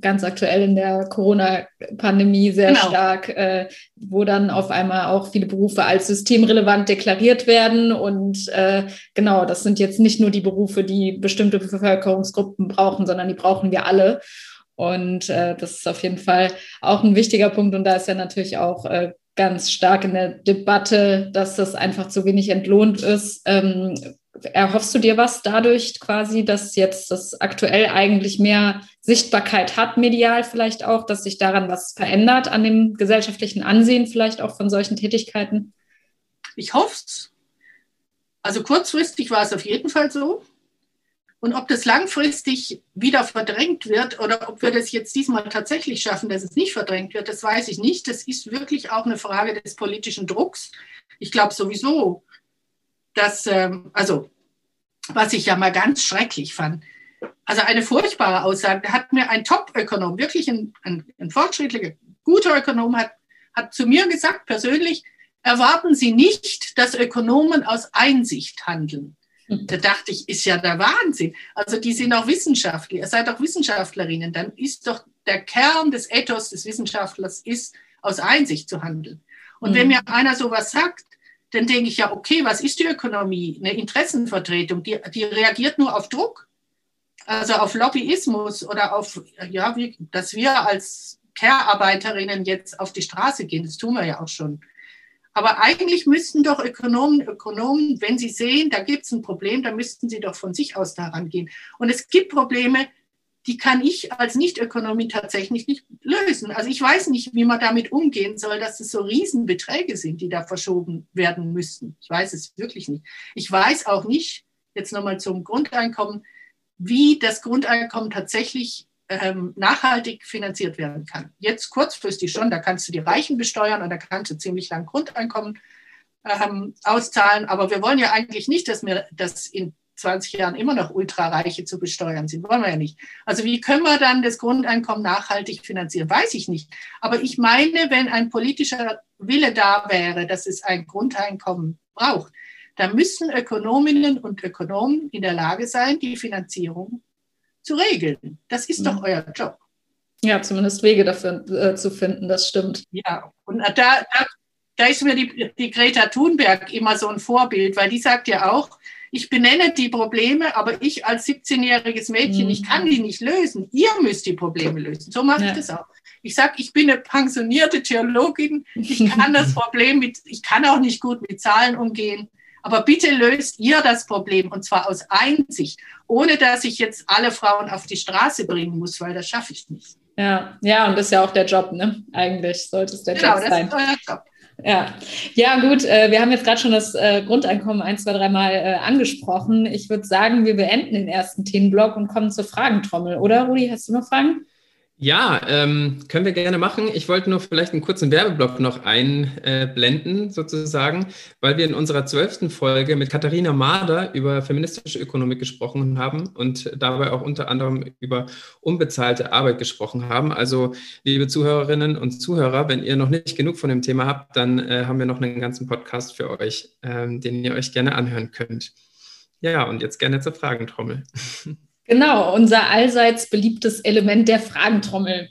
ganz aktuell in der Corona-Pandemie sehr genau. stark, äh, wo dann auf einmal auch viele Berufe als systemrelevant deklariert werden. Und äh, genau, das sind jetzt nicht nur die Berufe, die bestimmte Bevölkerungsgruppen brauchen, sondern die brauchen wir alle. Und äh, das ist auf jeden Fall auch ein wichtiger Punkt. Und da ist ja natürlich auch äh, ganz stark in der Debatte, dass das einfach zu wenig entlohnt ist. Ähm, erhoffst du dir was dadurch quasi, dass jetzt das aktuell eigentlich mehr Sichtbarkeit hat, medial vielleicht auch, dass sich daran was verändert an dem gesellschaftlichen Ansehen vielleicht auch von solchen Tätigkeiten? Ich hoffe es. Also kurzfristig war es auf jeden Fall so. Und ob das langfristig wieder verdrängt wird oder ob wir das jetzt diesmal tatsächlich schaffen, dass es nicht verdrängt wird, das weiß ich nicht. Das ist wirklich auch eine Frage des politischen Drucks. Ich glaube sowieso, dass, ähm, also, was ich ja mal ganz schrecklich fand, also eine furchtbare Aussage, hat mir ein Top-Ökonom, wirklich ein, ein, ein fortschrittlicher, guter Ökonom, hat, hat zu mir gesagt, persönlich, erwarten Sie nicht, dass Ökonomen aus Einsicht handeln. Da dachte ich, ist ja der Wahnsinn. Also die sind auch Wissenschaftler, ihr seid auch Wissenschaftlerinnen, dann ist doch der Kern des Ethos des Wissenschaftlers ist, aus Einsicht zu handeln. Und mhm. wenn mir einer sowas sagt, dann denke ich ja, okay, was ist die Ökonomie? Eine Interessenvertretung, die, die reagiert nur auf Druck, also auf Lobbyismus oder auf, ja, wie, dass wir als Care-Arbeiterinnen jetzt auf die Straße gehen, das tun wir ja auch schon. Aber eigentlich müssten doch Ökonomen, Ökonomen, wenn sie sehen, da gibt es ein Problem, dann müssten sie doch von sich aus daran gehen. Und es gibt Probleme, die kann ich als Nicht-Ökonomie tatsächlich nicht lösen. Also ich weiß nicht, wie man damit umgehen soll, dass es so Riesenbeträge sind, die da verschoben werden müssten. Ich weiß es wirklich nicht. Ich weiß auch nicht, jetzt nochmal zum Grundeinkommen, wie das Grundeinkommen tatsächlich ähm, nachhaltig finanziert werden kann. Jetzt kurzfristig schon, da kannst du die Reichen besteuern und da kannst du ziemlich lang Grundeinkommen ähm, auszahlen. Aber wir wollen ja eigentlich nicht, dass wir das in 20 Jahren immer noch Ultrareiche zu besteuern sind. Wollen wir ja nicht. Also wie können wir dann das Grundeinkommen nachhaltig finanzieren? Weiß ich nicht. Aber ich meine, wenn ein politischer Wille da wäre, dass es ein Grundeinkommen braucht, dann müssen Ökonominnen und Ökonomen in der Lage sein, die Finanzierung zu regeln. Das ist doch euer Job. Ja, zumindest Wege dafür äh, zu finden, das stimmt. Ja, und da, da, da ist mir die, die Greta Thunberg immer so ein Vorbild, weil die sagt ja auch, ich benenne die Probleme, aber ich als 17-jähriges Mädchen, mhm. ich kann die nicht lösen. Ihr müsst die Probleme lösen. So mache ja. ich das auch. Ich sage, ich bin eine pensionierte Theologin, ich kann das [laughs] Problem mit, ich kann auch nicht gut mit Zahlen umgehen. Aber bitte löst ihr das Problem und zwar aus Einsicht, ohne dass ich jetzt alle Frauen auf die Straße bringen muss, weil das schaffe ich nicht. Ja, ja, und das ist ja auch der Job, ne? Eigentlich sollte es der genau, Job sein. Genau, das ist euer Job. Ja, ja gut, äh, wir haben jetzt gerade schon das äh, Grundeinkommen ein, zwei, dreimal äh, angesprochen. Ich würde sagen, wir beenden den ersten Themenblock und kommen zur Fragentrommel, oder Rudi? Hast du noch Fragen? Ja, ähm, können wir gerne machen. Ich wollte nur vielleicht einen kurzen Werbeblock noch einblenden, äh, sozusagen, weil wir in unserer zwölften Folge mit Katharina Mader über feministische Ökonomik gesprochen haben und dabei auch unter anderem über unbezahlte Arbeit gesprochen haben. Also, liebe Zuhörerinnen und Zuhörer, wenn ihr noch nicht genug von dem Thema habt, dann äh, haben wir noch einen ganzen Podcast für euch, ähm, den ihr euch gerne anhören könnt. Ja, und jetzt gerne zur Fragentrommel. [laughs] Genau, unser allseits beliebtes Element der Fragentrommel.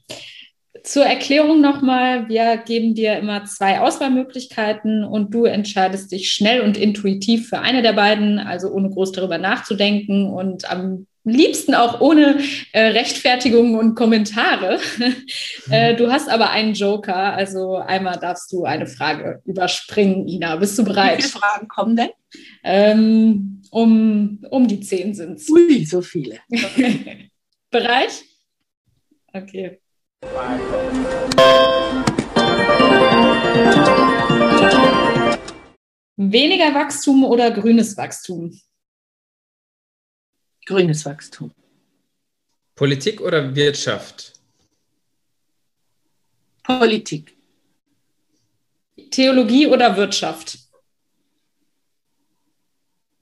Zur Erklärung nochmal, wir geben dir immer zwei Auswahlmöglichkeiten und du entscheidest dich schnell und intuitiv für eine der beiden, also ohne groß darüber nachzudenken und am liebsten auch ohne äh, Rechtfertigungen und Kommentare. äh, du hast aber einen Joker, also einmal darfst du eine Frage überspringen, Ina. Bist du bereit? Wie viele Fragen kommen denn? Ähm, um, um die zehn sind es. Ui, so viele. [laughs] bereit? Okay. Weniger Wachstum oder grünes Wachstum? Grünes Wachstum. Politik oder Wirtschaft? Politik. Theologie oder Wirtschaft?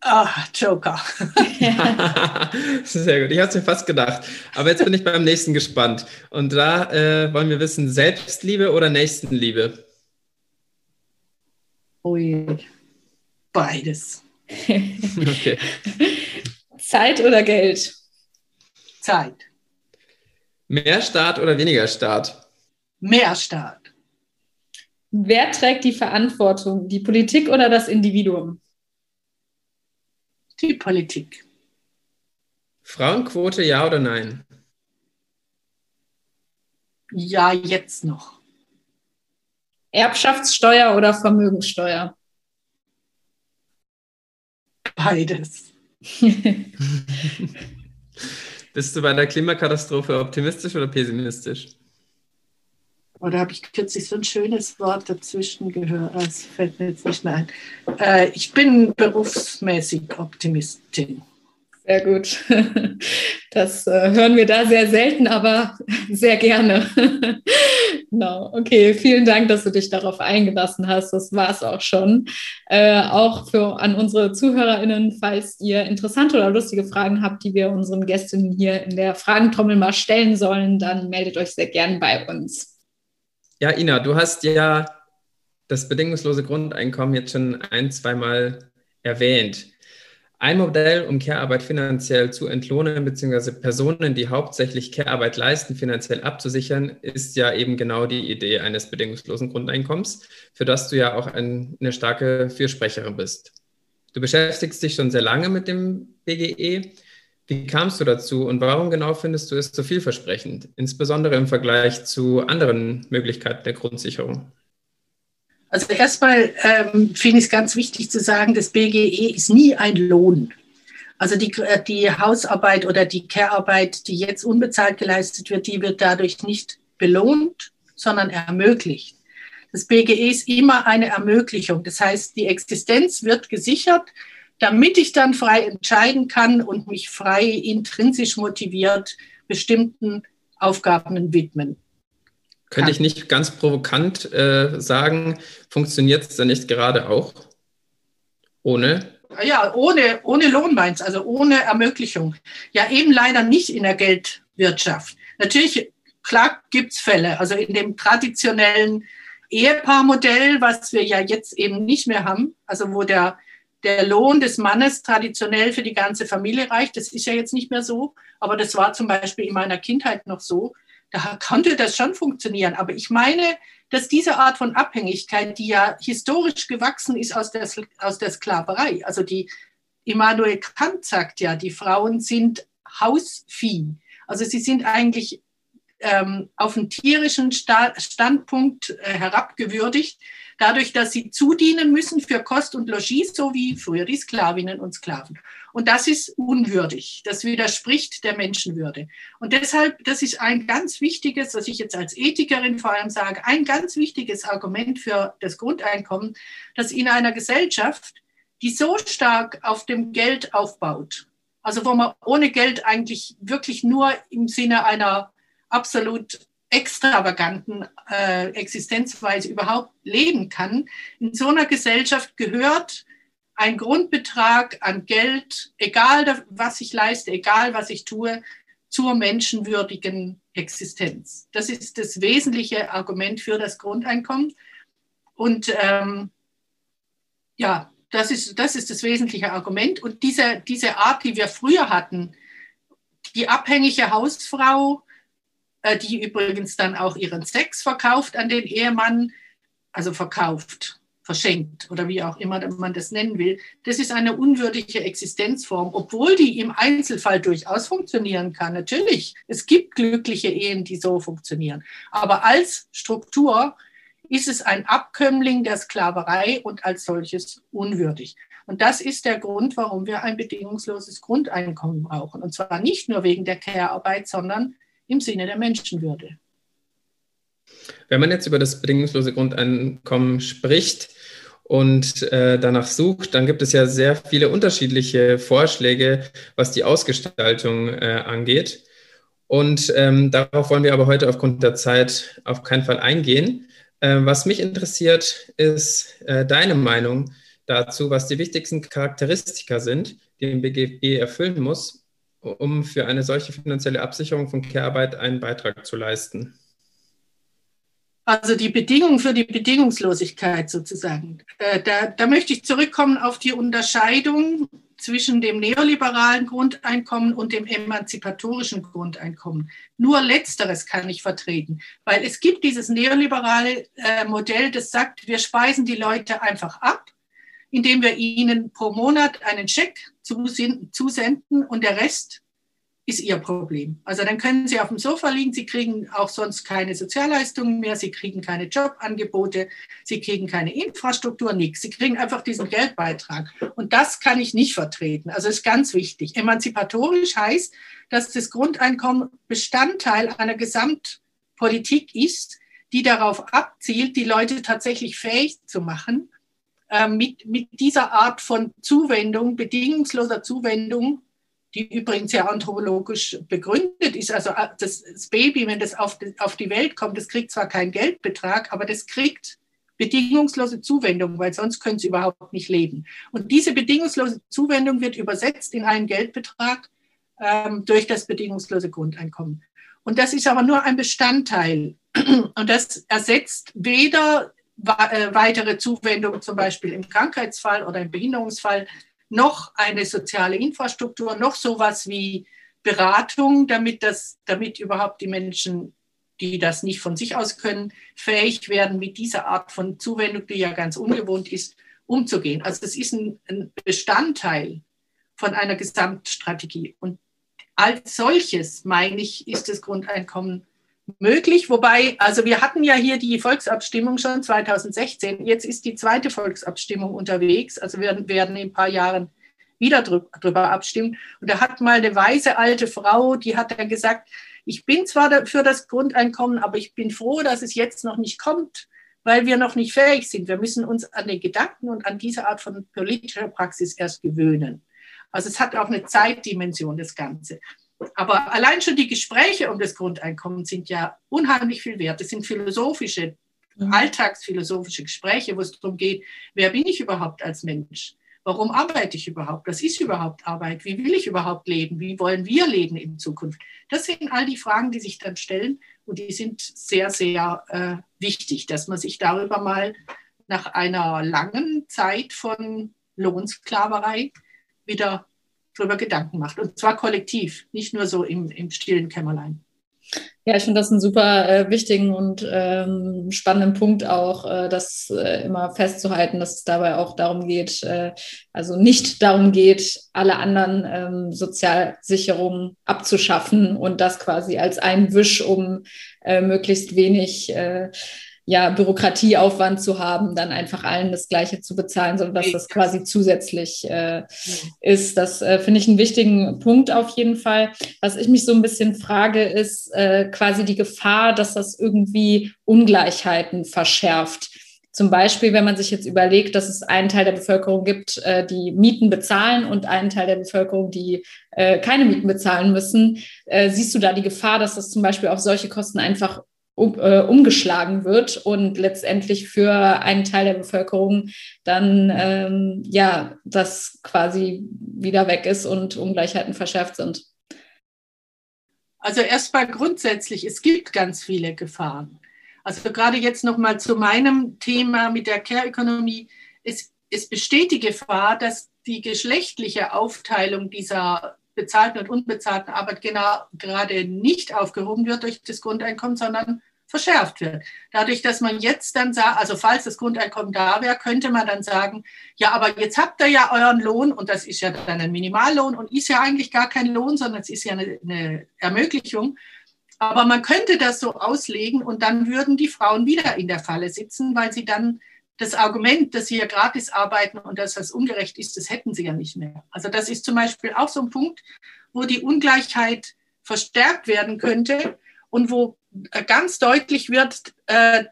Ah, Joker. [laughs] [laughs] Sehr gut. Ich habe es mir fast gedacht. Aber jetzt bin ich beim nächsten gespannt. Und da äh, wollen wir wissen, Selbstliebe oder Nächstenliebe? Ui, beides. [laughs] okay. Zeit oder Geld? Zeit. Mehr Staat oder weniger Staat? Mehr Staat. Wer trägt die Verantwortung, die Politik oder das Individuum? Die Politik. Frauenquote, ja oder nein? Ja, jetzt noch. Erbschaftssteuer oder Vermögenssteuer? Beides. [laughs] Bist du bei der Klimakatastrophe optimistisch oder pessimistisch? Oder habe ich kürzlich so ein schönes Wort dazwischen gehört? Das fällt mir jetzt nicht mehr ein. Äh, ich bin berufsmäßig Optimistin. Sehr gut. [laughs] Das äh, hören wir da sehr selten, aber [laughs] sehr gerne. [laughs] genau. Okay, vielen Dank, dass du dich darauf eingelassen hast. Das war es auch schon. Äh, auch für an unsere ZuhörerInnen, falls ihr interessante oder lustige Fragen habt, die wir unseren Gästinnen hier in der Fragentrommel mal stellen sollen, dann meldet euch sehr gern bei uns. Ja, Ina, du hast ja das bedingungslose Grundeinkommen jetzt schon ein, zweimal erwähnt. Ein Modell, um Care-Arbeit finanziell zu entlohnen, beziehungsweise Personen, die hauptsächlich Care-Arbeit leisten, finanziell abzusichern, ist ja eben genau die Idee eines bedingungslosen Grundeinkommens, für das du ja auch ein, eine starke Fürsprecherin bist. Du beschäftigst dich schon sehr lange mit dem BGE. Wie kamst du dazu und warum genau findest du es so vielversprechend, insbesondere im Vergleich zu anderen Möglichkeiten der Grundsicherung? Also erstmal ähm, finde ich es ganz wichtig zu sagen, das BGE ist nie ein Lohn. Also die, äh, die Hausarbeit oder die Care-Arbeit, die jetzt unbezahlt geleistet wird, die wird dadurch nicht belohnt, sondern ermöglicht. Das BGE ist immer eine Ermöglichung. Das heißt, die Existenz wird gesichert, damit ich dann frei entscheiden kann und mich frei intrinsisch motiviert bestimmten Aufgaben widmen könnte ich nicht ganz provokant äh, sagen, funktioniert es dann nicht gerade auch? Ohne? Ja, ohne, ohne Lohn meinst, also ohne Ermöglichung. Ja, eben leider nicht in der Geldwirtschaft. Natürlich, klar gibt es Fälle. Also in dem traditionellen Ehepaarmodell, was wir ja jetzt eben nicht mehr haben, also wo der, der Lohn des Mannes traditionell für die ganze Familie reicht, das ist ja jetzt nicht mehr so, aber das war zum Beispiel in meiner Kindheit noch so da konnte das schon funktionieren. Aber ich meine, dass diese Art von Abhängigkeit, die ja historisch gewachsen ist aus der, aus der Sklaverei, also die Immanuel Kant sagt ja, die Frauen sind Hausvieh. Also sie sind eigentlich ähm, auf einen tierischen Sta Standpunkt äh, herabgewürdigt, dadurch, dass sie zudienen müssen für Kost und Logis, so wie früher die Sklavinnen und Sklaven. Und das ist unwürdig. Das widerspricht der Menschenwürde. Und deshalb, das ist ein ganz wichtiges, was ich jetzt als Ethikerin vor allem sage, ein ganz wichtiges Argument für das Grundeinkommen, dass in einer Gesellschaft, die so stark auf dem Geld aufbaut, also wo man ohne Geld eigentlich wirklich nur im Sinne einer absolut extravaganten äh, Existenzweise überhaupt leben kann. In so einer Gesellschaft gehört ein Grundbetrag an Geld, egal was ich leiste, egal was ich tue, zur menschenwürdigen Existenz. Das ist das wesentliche Argument für das Grundeinkommen. Und ähm, ja, das ist, das ist das wesentliche Argument. Und diese, diese Art, die wir früher hatten, die abhängige Hausfrau, äh, die übrigens dann auch ihren Sex verkauft an den Ehemann, also verkauft, verschenkt oder wie auch immer man das nennen will, das ist eine unwürdige Existenzform, obwohl die im Einzelfall durchaus funktionieren kann. Natürlich, es gibt glückliche Ehen, die so funktionieren. Aber als Struktur ist es ein Abkömmling der Sklaverei und als solches unwürdig. Und das ist der Grund, warum wir ein bedingungsloses Grundeinkommen brauchen. Und zwar nicht nur wegen der Care-Arbeit, sondern im Sinne der Menschenwürde. Wenn man jetzt über das bedingungslose Grundeinkommen spricht und äh, danach sucht, dann gibt es ja sehr viele unterschiedliche Vorschläge, was die Ausgestaltung äh, angeht. Und ähm, darauf wollen wir aber heute aufgrund der Zeit auf keinen Fall eingehen. Äh, was mich interessiert, ist äh, deine Meinung dazu, was die wichtigsten Charakteristika sind, die ein BGB erfüllen muss, um für eine solche finanzielle Absicherung von Care-Arbeit einen Beitrag zu leisten? Also die Bedingung für die Bedingungslosigkeit sozusagen. Da, da möchte ich zurückkommen auf die Unterscheidung zwischen dem neoliberalen Grundeinkommen und dem emanzipatorischen Grundeinkommen. Nur letzteres kann ich vertreten, weil es gibt dieses neoliberale äh, Modell, das sagt, wir speisen die Leute einfach ab, indem wir ihnen pro Monat einen Scheck zusenden und der Rest ist ihr Problem. Also dann können sie auf dem Sofa liegen, sie kriegen auch sonst keine Sozialleistungen mehr, sie kriegen keine Jobangebote, sie kriegen keine Infrastruktur, nichts. Sie kriegen einfach diesen Geldbeitrag. Und das kann ich nicht vertreten. Also ist ganz wichtig. Emanzipatorisch heißt, dass das Grundeinkommen Bestandteil einer Gesamtpolitik ist, die darauf abzielt, die Leute tatsächlich fähig zu machen, äh, mit, mit dieser Art von Zuwendung, bedingungsloser Zuwendung, die übrigens ja anthropologisch begründet ist. Also äh, das, Baby, wenn das auf die, auf die Welt kommt, das kriegt zwar keinen Geldbetrag, aber das kriegt bedingungslose Zuwendung, weil sonst können sie überhaupt nicht leben. Und diese bedingungslose Zuwendung wird übersetzt in einen Geldbetrag ähm, durch das bedingungslose Grundeinkommen. Und das ist aber nur ein Bestandteil. [clears throat] Und das ersetzt weder äh, weitere Zuwendung, zum Beispiel im Krankheitsfall oder im Behinderungsfall, noch eine soziale Infrastruktur, noch sowas wie Beratung, damit, das, damit überhaupt die Menschen, die das nicht von sich aus können, fähig werden, mit dieser Art von Zuwendung, die ja ganz ungewohnt ist, umzugehen. Also es ist ein, ein Bestandteil von einer Gesamtstrategie. Und als solches, meine ich, ist das Grundeinkommen möglich. Wobei, also wir hatten ja hier die Volksabstimmung schon 2016. Jetzt ist die zweite Volksabstimmung unterwegs. Also wir werden in ein paar Jahren wieder drüber abstimmen. Und da hat mal eine weise alte Frau, die hat dann gesagt, ich bin zwar für das Grundeinkommen, aber ich bin froh, dass es jetzt noch nicht kommt, weil wir noch nicht fähig sind. Wir müssen uns an den Gedanken und an diese Art von politischer Praxis erst gewöhnen. Also es hat auch eine Zeitdimension, das Ganze. Aber allein schon die Gespräche um das Grundeinkommen sind ja unheimlich viel wert. Das sind philosophische, mhm. alltagsphilosophische Gespräche, wo es darum geht, wer bin ich überhaupt als Mensch? Warum arbeite ich überhaupt? Was ist überhaupt Arbeit? Wie will ich überhaupt leben? Wie wollen wir leben in Zukunft? Das sind all die Fragen, die sich dann stellen und die sind sehr, sehr äh, wichtig, dass man sich darüber mal nach einer langen Zeit von Lohnsklaverei wieder darüber Gedanken macht. Und zwar kollektiv, nicht nur so im, im stillen Kämmerlein. Ja, ich finde das einen super äh, wichtigen und ähm, spannenden Punkt auch, äh, das äh, immer festzuhalten, dass es dabei auch darum geht, äh, also nicht darum geht, alle anderen ähm, Sozialsicherungen abzuschaffen und das quasi als ein Wisch, um äh, möglichst wenig äh, ja, Bürokratieaufwand zu haben, dann einfach allen das Gleiche zu bezahlen, sondern dass das quasi zusätzlich äh, ist. Das äh, finde ich einen wichtigen Punkt auf jeden Fall. Was ich mich so ein bisschen frage, ist äh, quasi die Gefahr, dass das irgendwie Ungleichheiten verschärft. Zum Beispiel, wenn man sich jetzt überlegt, dass es einen Teil der Bevölkerung gibt, äh, die Mieten bezahlen und einen Teil der Bevölkerung, die äh, keine Mieten bezahlen müssen, äh, siehst du da die Gefahr, dass das zum Beispiel auf solche Kosten einfach um, äh, umgeschlagen wird und letztendlich für einen Teil der Bevölkerung dann ähm, ja das quasi wieder weg ist und Ungleichheiten verschärft sind. Also erstmal grundsätzlich, es gibt ganz viele Gefahren. Also gerade jetzt nochmal zu meinem Thema mit der Care-Ökonomie. Es, es besteht die Gefahr, dass die geschlechtliche Aufteilung dieser bezahlten und unbezahlten Arbeit genau, gerade nicht aufgehoben wird durch das Grundeinkommen, sondern verschärft wird. Dadurch, dass man jetzt dann sagt, also falls das Grundeinkommen da wäre, könnte man dann sagen, ja, aber jetzt habt ihr ja euren Lohn und das ist ja dann ein Minimallohn und ist ja eigentlich gar kein Lohn, sondern es ist ja eine, eine Ermöglichung. Aber man könnte das so auslegen und dann würden die Frauen wieder in der Falle sitzen, weil sie dann das Argument, dass sie ja gratis arbeiten und dass das ungerecht ist, das hätten sie ja nicht mehr. Also das ist zum Beispiel auch so ein Punkt, wo die Ungleichheit verstärkt werden könnte und wo ganz deutlich wird, äh,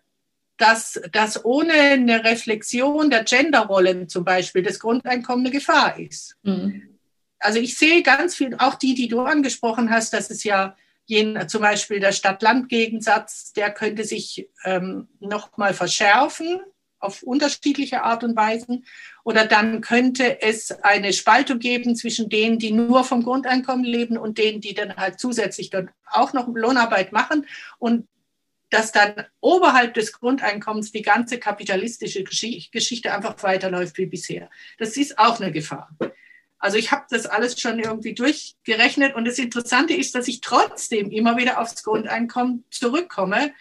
dass, dass ohne eine Reflexion der Genderrollen zum Beispiel das Grundeinkommen eine Gefahr ist. Mhm. Also ich sehe ganz viel, auch die, die du angesprochen hast, dass es ja jeden, zum Beispiel der Stadt-Land-Gegensatz, der könnte sich ähm, nochmal verschärfen auf unterschiedliche Art und Weisen. Oder dann könnte es eine Spaltung geben zwischen denen, die nur vom Grundeinkommen leben und denen, die dann halt zusätzlich dann auch noch Lohnarbeit machen. Und dass dann oberhalb des Grundeinkommens die ganze kapitalistische Geschichte einfach weiterläuft wie bisher. Das ist auch eine Gefahr. Also ich habe das alles schon irgendwie durchgerechnet und das Interessante ist, dass ich trotzdem immer wieder aufs Grundeinkommen zurückkomme.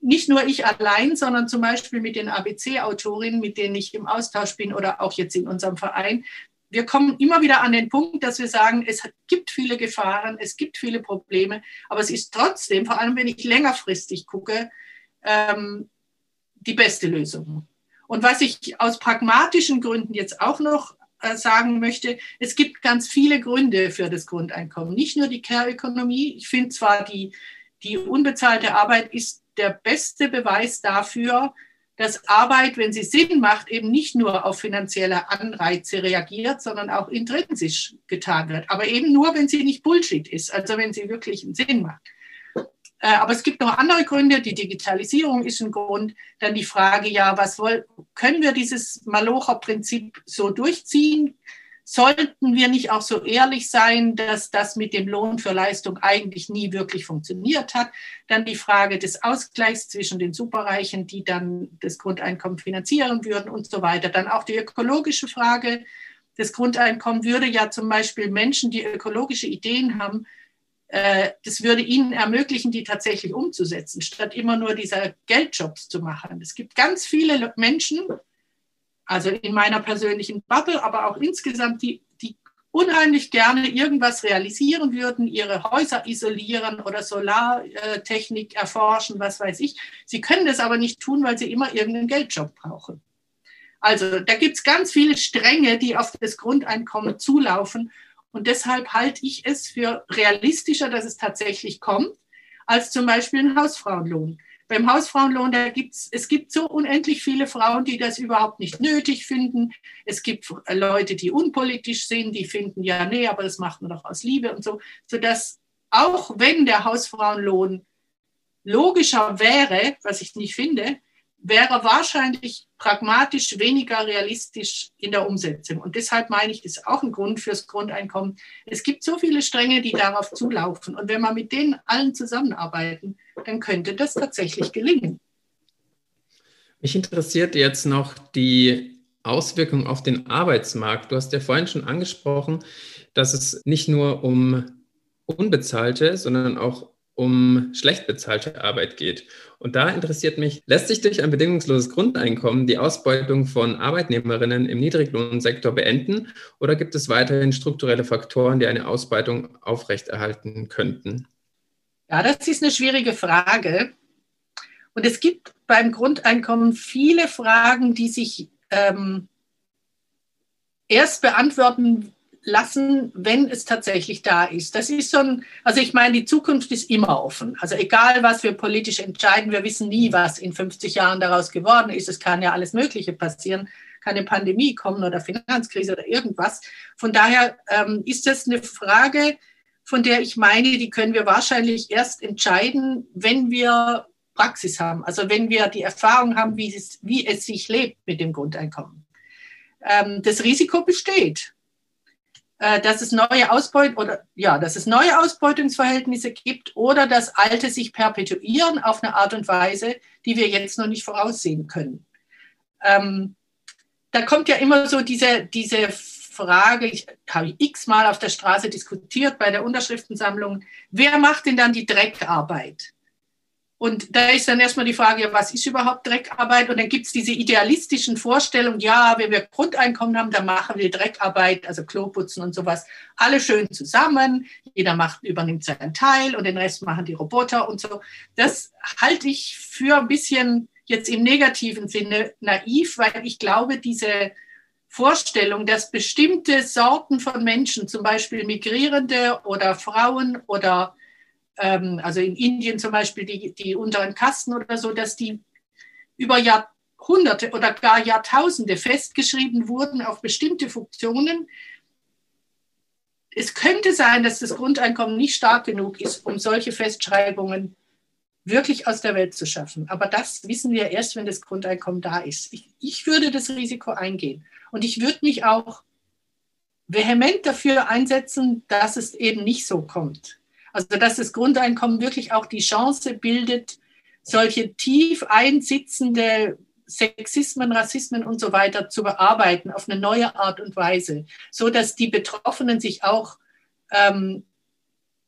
Nicht nur ich allein, sondern zum Beispiel mit den ABC-Autorinnen, mit denen ich im Austausch bin oder auch jetzt in unserem Verein. Wir kommen immer wieder an den Punkt, dass wir sagen, es gibt viele Gefahren, es gibt viele Probleme, aber es ist trotzdem, vor allem wenn ich längerfristig gucke, ähm, die beste Lösung. Und was ich aus pragmatischen Gründen jetzt auch noch äh, sagen möchte, es gibt ganz viele Gründe für das Grundeinkommen. Nicht nur die Care-Ökonomie. Ich finde zwar, die, die unbezahlte Arbeit ist der beste Beweis dafür, dass Arbeit, wenn sie Sinn macht, eben nicht nur auf finanzielle Anreize reagiert, sondern auch intrinsisch getan wird. Aber eben nur, wenn sie nicht Bullshit ist, also wenn sie wirklich einen Sinn macht. Äh, aber es gibt noch andere Gründe. Die Digitalisierung ist ein Grund. Dann die Frage, ja, was woll, können wir dieses Malocher-Prinzip so durchziehen? Sollten wir nicht auch so ehrlich sein, dass das mit dem Lohn für Leistung eigentlich nie wirklich funktioniert hat? Dann die Frage des Ausgleichs zwischen den Superreichen, die dann das Grundeinkommen finanzieren würden und so weiter. Dann auch die ökologische Frage. Das Grundeinkommen würde ja zum Beispiel Menschen, die ökologische Ideen haben, äh, das würde ihnen ermöglichen, die tatsächlich umzusetzen, statt immer nur diese Geldjobs zu machen. Es gibt ganz viele Menschen, also in meiner persönlichen Bubble, aber auch insgesamt, die, die unheimlich gerne irgendwas realisieren würden, ihre Häuser isolieren oder Solartechnik erforschen, was weiß ich. Sie können das aber nicht tun, weil sie immer irgendeinen Geldjob brauchen. Also da gibt es ganz viele Stränge, die auf das Grundeinkommen zulaufen. Und deshalb halte ich es für realistischer, dass es tatsächlich kommt, als zum Beispiel ein Hausfrauenlohn. Beim Hausfrauenlohn, da gibt's, es gibt so unendlich viele Frauen, die das überhaupt nicht nötig finden. Es gibt Leute, die unpolitisch sind, die finden, ja, nee, aber das macht man doch aus Liebe und so, sodass auch wenn der Hausfrauenlohn logischer wäre, was ich nicht finde, wäre wahrscheinlich pragmatisch weniger realistisch in der Umsetzung. Und deshalb meine ich, das ist auch ein Grund fürs Grundeinkommen. Es gibt so viele Stränge, die darauf zulaufen. Und wenn wir mit denen allen zusammenarbeiten, dann könnte das tatsächlich gelingen. Mich interessiert jetzt noch die Auswirkung auf den Arbeitsmarkt. Du hast ja vorhin schon angesprochen, dass es nicht nur um unbezahlte, sondern auch um schlecht bezahlte Arbeit geht. Und da interessiert mich, lässt sich durch ein bedingungsloses Grundeinkommen die Ausbeutung von Arbeitnehmerinnen im Niedriglohnsektor beenden oder gibt es weiterhin strukturelle Faktoren, die eine Ausbeutung aufrechterhalten könnten? Ja, das ist eine schwierige Frage. Und es gibt beim Grundeinkommen viele Fragen, die sich ähm, erst beantworten lassen, wenn es tatsächlich da ist. Das ist so ein, also ich meine, die Zukunft ist immer offen. Also egal, was wir politisch entscheiden, wir wissen nie, was in 50 Jahren daraus geworden ist. Es kann ja alles Mögliche passieren, kann eine Pandemie kommen oder Finanzkrise oder irgendwas. Von daher ähm, ist das eine Frage, von der ich meine, die können wir wahrscheinlich erst entscheiden, wenn wir Praxis haben. Also wenn wir die Erfahrung haben, wie es, wie es sich lebt mit dem Grundeinkommen. Ähm, das Risiko besteht. Äh, dass es neue Ausbeut oder ja, dass es neue Ausbeutungsverhältnisse gibt oder dass alte sich perpetuieren auf eine Art und Weise, die wir jetzt noch nicht voraussehen können. Ähm, da kommt ja immer so diese, diese Frage, ich habe x-mal auf der Straße diskutiert bei der Unterschriftensammlung, wer macht denn dann die Dreckarbeit? Und da ist dann erstmal die Frage, ja, was ist überhaupt Dreckarbeit? Und dann gibt es diese idealistischen Vorstellungen, ja, wenn wir Grundeinkommen haben, dann machen wir Dreckarbeit, also Kloputzen und sowas, alle schön zusammen. Jeder macht, übernimmt seinen Teil und den Rest machen die Roboter und so. Das halte ich für ein bisschen jetzt im negativen Sinne naiv, weil ich glaube, diese Vorstellung, dass bestimmte Sorten von Menschen, zum Beispiel Migrierende oder Frauen oder ähm, also in Indien zum Beispiel die, die unteren Kasten oder so, dass die über Jahrhunderte oder gar Jahrtausende festgeschrieben wurden auf bestimmte Funktionen. Es könnte sein, dass das Grundeinkommen nicht stark genug ist, um solche Festschreibungen wirklich aus der Welt zu schaffen. Aber das wissen wir erst, wenn das Grundeinkommen da ist. Ich, ich würde das Risiko eingehen. Und ich würde mich auch vehement dafür einsetzen, dass es eben nicht so kommt. Also dass das Grundeinkommen wirklich auch die Chance bildet, solche tief einsitzende Sexismen, Rassismen und so weiter zu bearbeiten auf eine neue Art und Weise, so dass die Betroffenen sich auch ähm,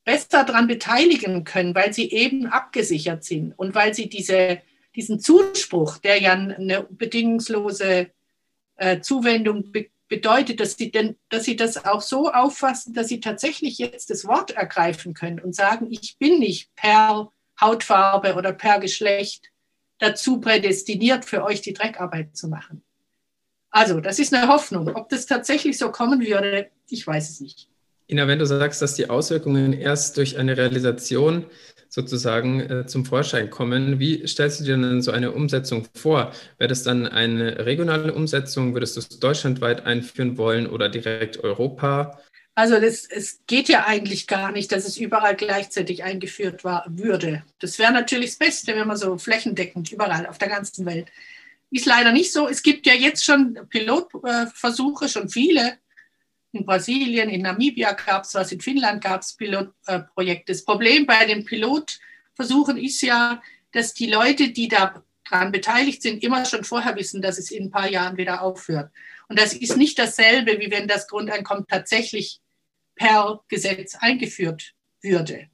besser daran beteiligen können, weil sie eben abgesichert sind und weil sie diese, diesen Zuspruch, der ja eine bedingungslose äh, Zuwendung be bedeutet, dass sie, denn, dass sie das auch so auffassen, dass sie tatsächlich jetzt das Wort ergreifen können und sagen, ich bin nicht per Hautfarbe oder per Geschlecht dazu prädestiniert, für euch die Dreckarbeit zu machen. Also, das ist eine Hoffnung. Ob das tatsächlich so kommen würde, ich weiß es nicht. Ina, wenn du sagst, dass die Auswirkungen erst durch eine Realisation sozusagen äh, zum Vorschein kommen. Wie stellst du dir denn so eine Umsetzung vor? Wäre das dann eine regionale Umsetzung? Würdest du es deutschlandweit einführen wollen oder direkt Europa? Also das, es geht ja eigentlich gar nicht, dass es überall gleichzeitig eingeführt war, würde. Das wäre natürlich das Beste, wenn man so flächendeckend überall auf der ganzen Welt. Ist leider nicht so. Es gibt ja jetzt schon Pilotversuche, schon viele, in Brasilien, in Namibia gab es was, in Finnland gab es Pilotprojekte. Das Problem bei den Pilotversuchen ist ja, dass die Leute, die daran beteiligt sind, immer schon vorher wissen, dass es in ein paar Jahren wieder aufhört. Und das ist nicht dasselbe, wie wenn das Grundeinkommen tatsächlich per Gesetz eingeführt würde.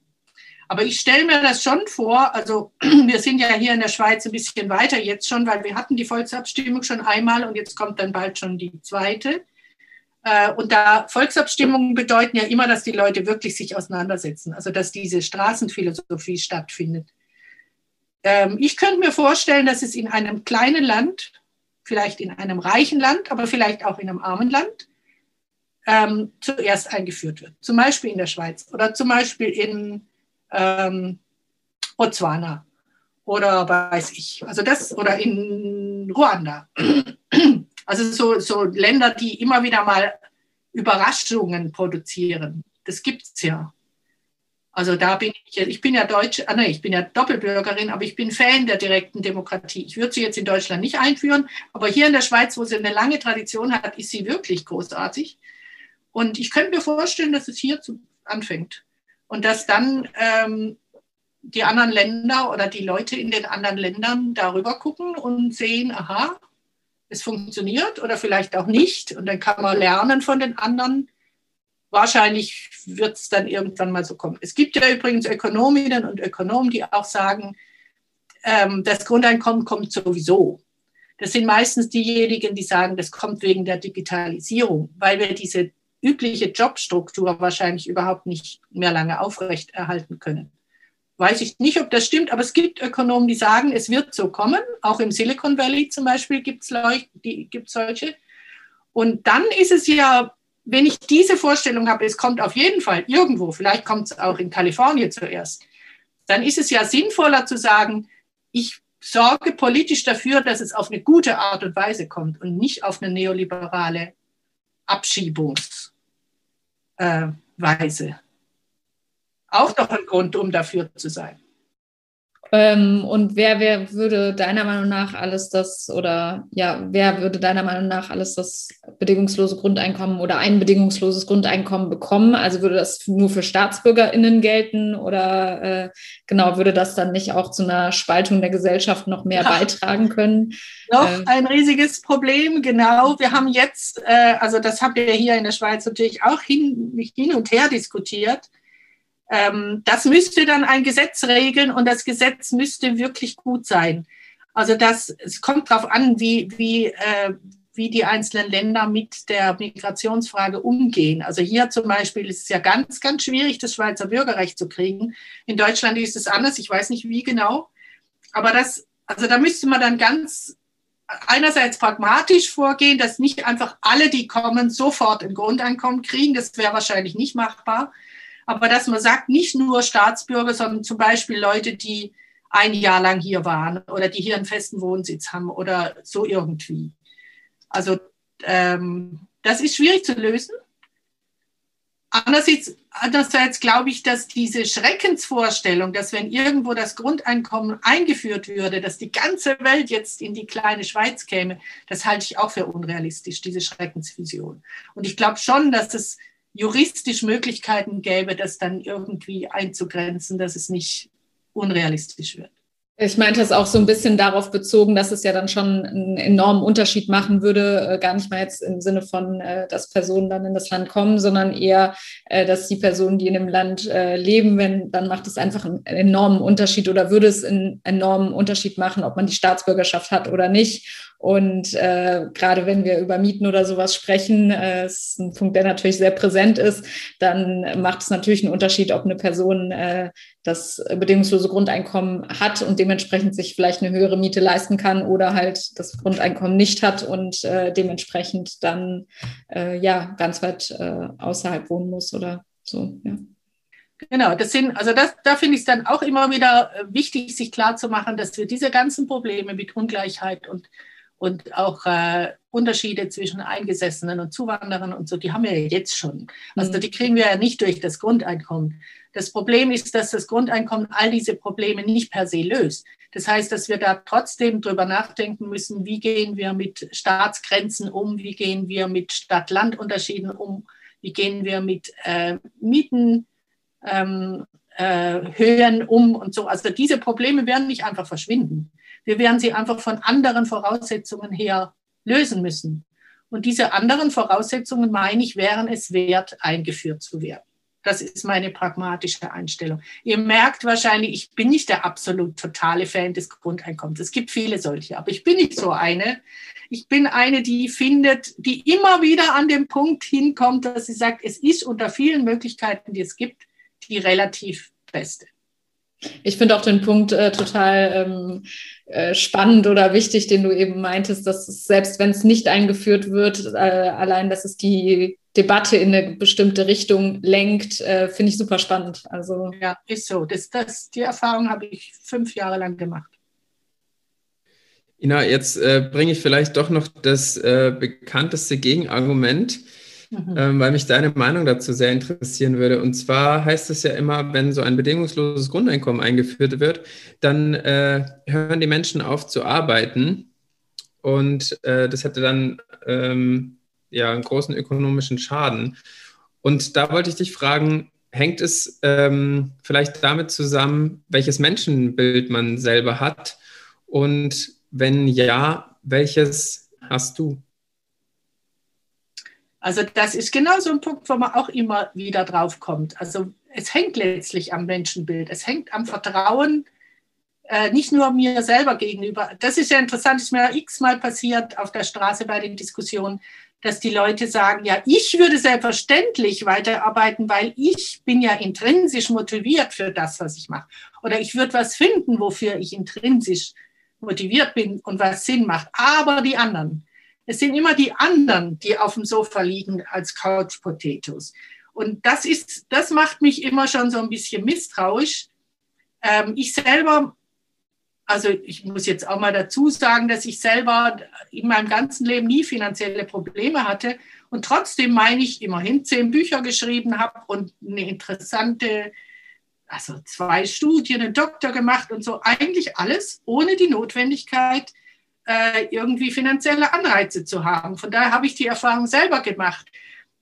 Aber ich stelle mir das schon vor, also [clears throat] wir sind ja hier in der Schweiz ein bisschen weiter jetzt schon, weil wir hatten die Volksabstimmung schon einmal und jetzt kommt dann bald schon die zweite. Äh, und da Volksabstimmungen bedeuten ja immer, dass die Leute wirklich sich auseinandersetzen, also dass diese Straßenphilosophie stattfindet. Ähm, ich könnte mir vorstellen, dass es in einem kleinen Land, vielleicht in einem reichen Land, aber vielleicht auch in einem armen Land, ähm, zuerst eingeführt wird. Zum Beispiel in der Schweiz oder zum Beispiel in ähm, Botswana oder weiß ich, also das oder in Ruanda. Also so, so Länder, die immer wieder mal Überraschungen produzieren. Das gibt es ja. Also da bin ich, ich bin ja Deutsche, ah, nee, ich bin ja Doppelbürgerin, aber ich bin Fan der direkten Demokratie. Ich würde sie jetzt in Deutschland nicht einführen, aber hier in der Schweiz, wo sie eine lange Tradition hat, ist sie wirklich großartig. Und ich könnte mir vorstellen, dass es hier zu, anfängt und dass dann ähm, die anderen Länder oder die Leute in den anderen Ländern darüber gucken und sehen, aha, es funktioniert oder vielleicht auch nicht. Und dann kann man lernen von den anderen. Wahrscheinlich wird es dann irgendwann mal so kommen. Es gibt ja übrigens Ökonominnen und Ökonomen, die auch sagen, ähm, das Grundeinkommen kommt sowieso. Das sind meistens diejenigen, die sagen, das kommt wegen der Digitalisierung, weil wir diese übliche Jobstruktur wahrscheinlich überhaupt nicht mehr lange aufrechterhalten können. Weiß ich nicht, ob das stimmt, aber es gibt Ökonomen, die sagen, es wird so kommen. Auch im Silicon Valley zum Beispiel gibt es solche. Und dann ist es ja, wenn ich diese Vorstellung habe, es kommt auf jeden Fall irgendwo, vielleicht kommt es auch in Kalifornien zuerst, dann ist es ja sinnvoller zu sagen, ich sorge politisch dafür, dass es auf eine gute Art und Weise kommt und nicht auf eine neoliberale Abschiebungsweise. Äh, auch noch ein Grund, um dafür zu sein. Ähm, und wer, wer würde deiner Meinung nach alles das oder ja, wer würde deiner Meinung nach alles das bedingungslose Grundeinkommen oder ein bedingungsloses Grundeinkommen bekommen? Also würde das nur für StaatsbürgerInnen gelten oder äh, genau, würde das dann nicht auch zu einer Spaltung der Gesellschaft noch mehr ja. beitragen können? Noch äh, ein riesiges Problem, genau. Wir haben jetzt, äh, also das habt ihr hier in der Schweiz natürlich auch hin, hin und her diskutiert ähm, das müsste dann ein Gesetz regeln und das Gesetz müsste wirklich gut sein. Also das, es kommt darauf an, wie, wie, äh, wie die einzelnen Länder mit der Migrationsfrage umgehen. Also hier zum Beispiel ist es ja ganz, ganz schwierig, das Schweizer Bürgerrecht zu kriegen. In Deutschland ist es anders, ich weiß nicht wie genau. Aber das, also da müsste man dann ganz einerseits pragmatisch vorgehen, dass nicht einfach alle, die kommen, sofort ein Grundeinkommen kriegen. Das wäre wahrscheinlich nicht machbar aber dass man sagt, nicht nur Staatsbürger, sondern zum Beispiel Leute, die ein Jahr lang hier waren oder die hier einen festen Wohnsitz haben oder so irgendwie. Also ähm, das ist schwierig zu lösen. Andererseits, andererseits glaube ich, dass diese Schreckensvorstellung, dass wenn irgendwo das Grundeinkommen eingeführt würde, dass die ganze Welt jetzt in die kleine Schweiz käme, das halte ich auch für unrealistisch, diese Schreckensvision. Und ich glaube schon, dass es juristisch Möglichkeiten gäbe, das dann irgendwie einzugrenzen, dass es nicht unrealistisch wird. Ich meinte es auch so ein bisschen darauf bezogen, dass es ja dann schon einen enormen Unterschied machen würde, äh, gar nicht mal jetzt im Sinne von, äh, dass Personen dann in das Land kommen, sondern eher, äh, dass die Personen, die in dem Land leben, wenn, dann macht es einfach einen enormen Unterschied oder würde es einen enormen Unterschied machen, ob man die Staatsbürgerschaft hat oder nicht. Und äh, gerade wenn wir über Mieten oder sowas sprechen, äh, ist ein Punkt, der natürlich sehr präsent ist, dann macht es natürlich einen Unterschied, ob eine Person äh, das bedingungslose Grundeinkommen hat und dementsprechend sich vielleicht eine höhere Miete leisten kann oder halt das Grundeinkommen nicht hat und äh, dementsprechend dann äh, ja ganz weit äh, außerhalb wohnen muss oder so. Ja. Genau, das sind, also das, da finde ich es dann auch immer wieder äh, wichtig, sich klarzumachen, dass wir diese ganzen Probleme mit Ungleichheit und und auch äh, Unterschiede zwischen Eingesessenen und Zuwanderern und so, die haben wir ja jetzt schon. Also mhm. die kriegen wir ja nicht durch das Grundeinkommen. Das Problem ist, dass das Grundeinkommen all diese Probleme nicht per se löst. Das heißt, dass wir da trotzdem drüber nachdenken müssen, wie gehen wir mit Staatsgrenzen um, wie gehen wir mit Stadt-Land-Unterschieden um, wie gehen wir mit äh, Mieten. Ähm, äh, Höhen um und so. Also diese Probleme werden nicht einfach verschwinden. Wir werden sie einfach von anderen Voraussetzungen her lösen müssen. Und diese anderen Voraussetzungen, meine ich, wären es wert, eingeführt zu werden. Das ist meine pragmatische Einstellung. Ihr merkt wahrscheinlich, ich bin nicht der absolut totale Fan des Grundeinkommens. Es gibt viele solche, aber ich bin nicht so eine. Ich bin eine, die findet, die immer wieder an den Punkt hinkommt, dass sie sagt, es ist unter vielen Möglichkeiten, die es gibt, die relativ beste. Ich finde auch den Punkt äh, total ähm, äh, spannend oder wichtig, den du eben meintest, dass es, selbst wenn es nicht eingeführt wird, äh, allein, dass es die Debatte in eine bestimmte Richtung lenkt, äh, finde ich super spannend. Also ja, ist so. Das, das, die Erfahrung habe ich fünf Jahre lang gemacht. Ina, jetzt äh, bringe ich vielleicht doch noch das äh, bekannteste Gegenargument mhm. ähm, weil mich deine Meinung dazu sehr interessieren würde. Und zwar heißt es ja immer, wenn so ein bedingungsloses Grundeinkommen eingeführt wird, dann äh, hören die Menschen auf zu arbeiten. Und äh, das hätte dann ähm, ja einen großen ökonomischen Schaden. Und da wollte ich dich fragen, hängt es ähm, vielleicht damit zusammen, welches Menschenbild man selber hat? Und wenn ja, welches hast du? Also das ist genau so ein Punkt, wo man auch immer wieder drauf kommt. Also es hängt letztlich am Menschenbild, es hängt am Vertrauen, äh, nicht nur mir selber gegenüber. Das ist ja interessant, ist mir x-mal passiert auf der Straße bei den Diskussionen, dass die Leute sagen, ja, ich würde selbstverständlich weiterarbeiten, weil ich bin ja intrinsisch motiviert für das, was ich mache. Oder ich würde was finden, wofür ich intrinsisch motiviert bin und was Sinn macht. Aber die anderen, es sind immer die anderen, die auf dem Sofa liegen als Couch Potatoes. Und das ist, das macht mich immer schon so ein bisschen misstrauisch. Ähm, ich selber also ich muss jetzt auch mal dazu sagen, dass ich selber in meinem ganzen Leben nie finanzielle Probleme hatte und trotzdem meine ich immerhin zehn Bücher geschrieben habe und eine interessante, also zwei Studien, einen Doktor gemacht und so, eigentlich alles ohne die Notwendigkeit, äh, irgendwie finanzielle Anreize zu haben. Von daher habe ich die Erfahrung selber gemacht,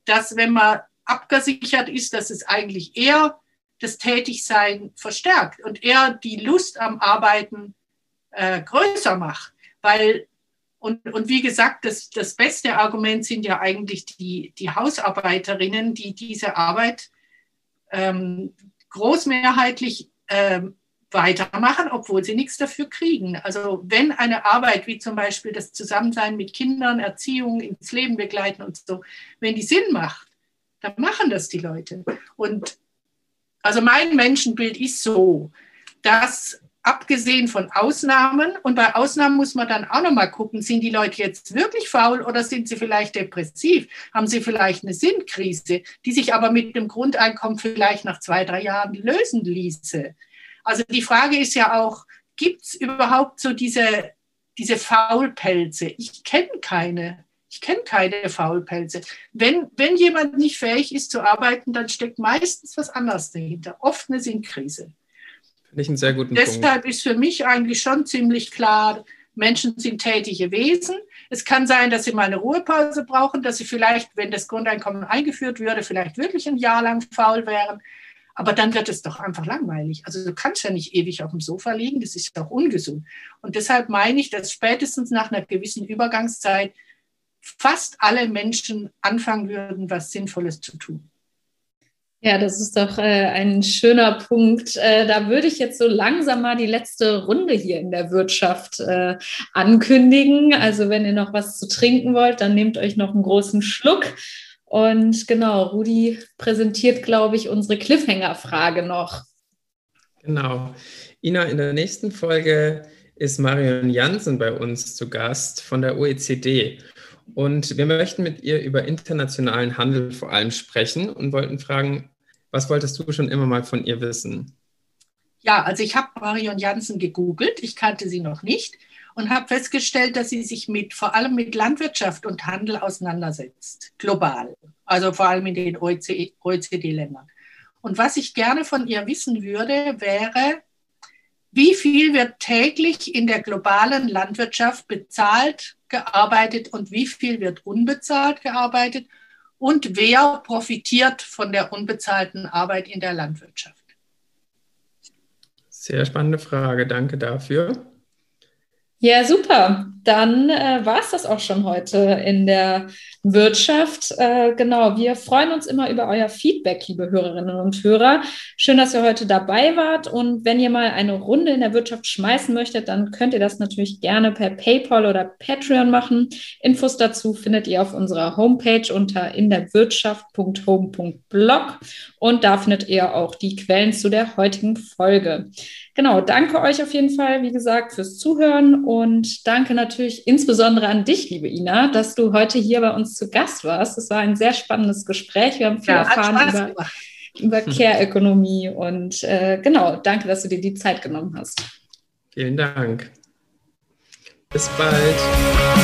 dass wenn man abgesichert ist, dass es eigentlich eher das Tätigsein verstärkt und eher die Lust am Arbeiten äh, größer macht. Weil, und, und wie gesagt, das, das beste Argument sind ja eigentlich die, die Hausarbeiterinnen, die diese Arbeit ähm, großmehrheitlich ähm, weitermachen, obwohl sie nichts dafür kriegen. Also wenn eine Arbeit wie zum Beispiel das Zusammensein mit Kindern, Erziehung, ins Leben begleiten und so, wenn die Sinn macht, dann machen das die Leute. Und also mein Menschenbild ist so, dass abgesehen von Ausnahmen. Und bei Ausnahmen muss man dann auch nochmal gucken, sind die Leute jetzt wirklich faul oder sind sie vielleicht depressiv? Haben sie vielleicht eine Sinnkrise, die sich aber mit dem Grundeinkommen vielleicht nach zwei, drei Jahren lösen ließe? Also die Frage ist ja auch, gibt es überhaupt so diese, diese Faulpelze? Ich kenne keine. Ich kenne keine Faulpelze. Wenn, wenn jemand nicht fähig ist zu arbeiten, dann steckt meistens was anderes dahinter, oft eine Sinnkrise. Finde ich einen sehr guten Deshalb Punkt. ist für mich eigentlich schon ziemlich klar, Menschen sind tätige Wesen. Es kann sein, dass sie mal eine Ruhepause brauchen, dass sie vielleicht, wenn das Grundeinkommen eingeführt würde, vielleicht wirklich ein Jahr lang faul wären. Aber dann wird es doch einfach langweilig. Also du kannst ja nicht ewig auf dem Sofa liegen, das ist doch ungesund. Und deshalb meine ich, dass spätestens nach einer gewissen Übergangszeit fast alle Menschen anfangen würden, was Sinnvolles zu tun. Ja, das ist doch äh, ein schöner Punkt. Äh, da würde ich jetzt so langsam mal die letzte Runde hier in der Wirtschaft äh, ankündigen. Also wenn ihr noch was zu trinken wollt, dann nehmt euch noch einen großen Schluck. Und genau, Rudi präsentiert, glaube ich, unsere Cliffhanger-Frage noch. Genau. Ina, in der nächsten Folge ist Marion Jansen bei uns zu Gast von der OECD. Und wir möchten mit ihr über internationalen Handel vor allem sprechen und wollten fragen, was wolltest du schon immer mal von ihr wissen? Ja, also ich habe Marion Jansen gegoogelt, ich kannte sie noch nicht und habe festgestellt, dass sie sich mit vor allem mit Landwirtschaft und Handel auseinandersetzt, global, also vor allem in den OECD-Ländern. Und was ich gerne von ihr wissen würde, wäre, wie viel wird täglich in der globalen Landwirtschaft bezahlt gearbeitet und wie viel wird unbezahlt gearbeitet und wer profitiert von der unbezahlten Arbeit in der Landwirtschaft? Sehr spannende Frage, danke dafür. Ja, super. Dann äh, war es das auch schon heute in der Wirtschaft. Äh, genau, wir freuen uns immer über euer Feedback, liebe Hörerinnen und Hörer. Schön, dass ihr heute dabei wart. Und wenn ihr mal eine Runde in der Wirtschaft schmeißen möchtet, dann könnt ihr das natürlich gerne per PayPal oder Patreon machen. Infos dazu findet ihr auf unserer Homepage unter inderwirtschaft.home.blog. Und da findet ihr auch die Quellen zu der heutigen Folge. Genau, danke euch auf jeden Fall, wie gesagt, fürs Zuhören und danke natürlich insbesondere an dich, liebe Ina, dass du heute hier bei uns zu Gast warst. Es war ein sehr spannendes Gespräch. Wir haben viel ja, erfahren über, über [laughs] Care-Ökonomie und äh, genau, danke, dass du dir die Zeit genommen hast. Vielen Dank. Bis bald.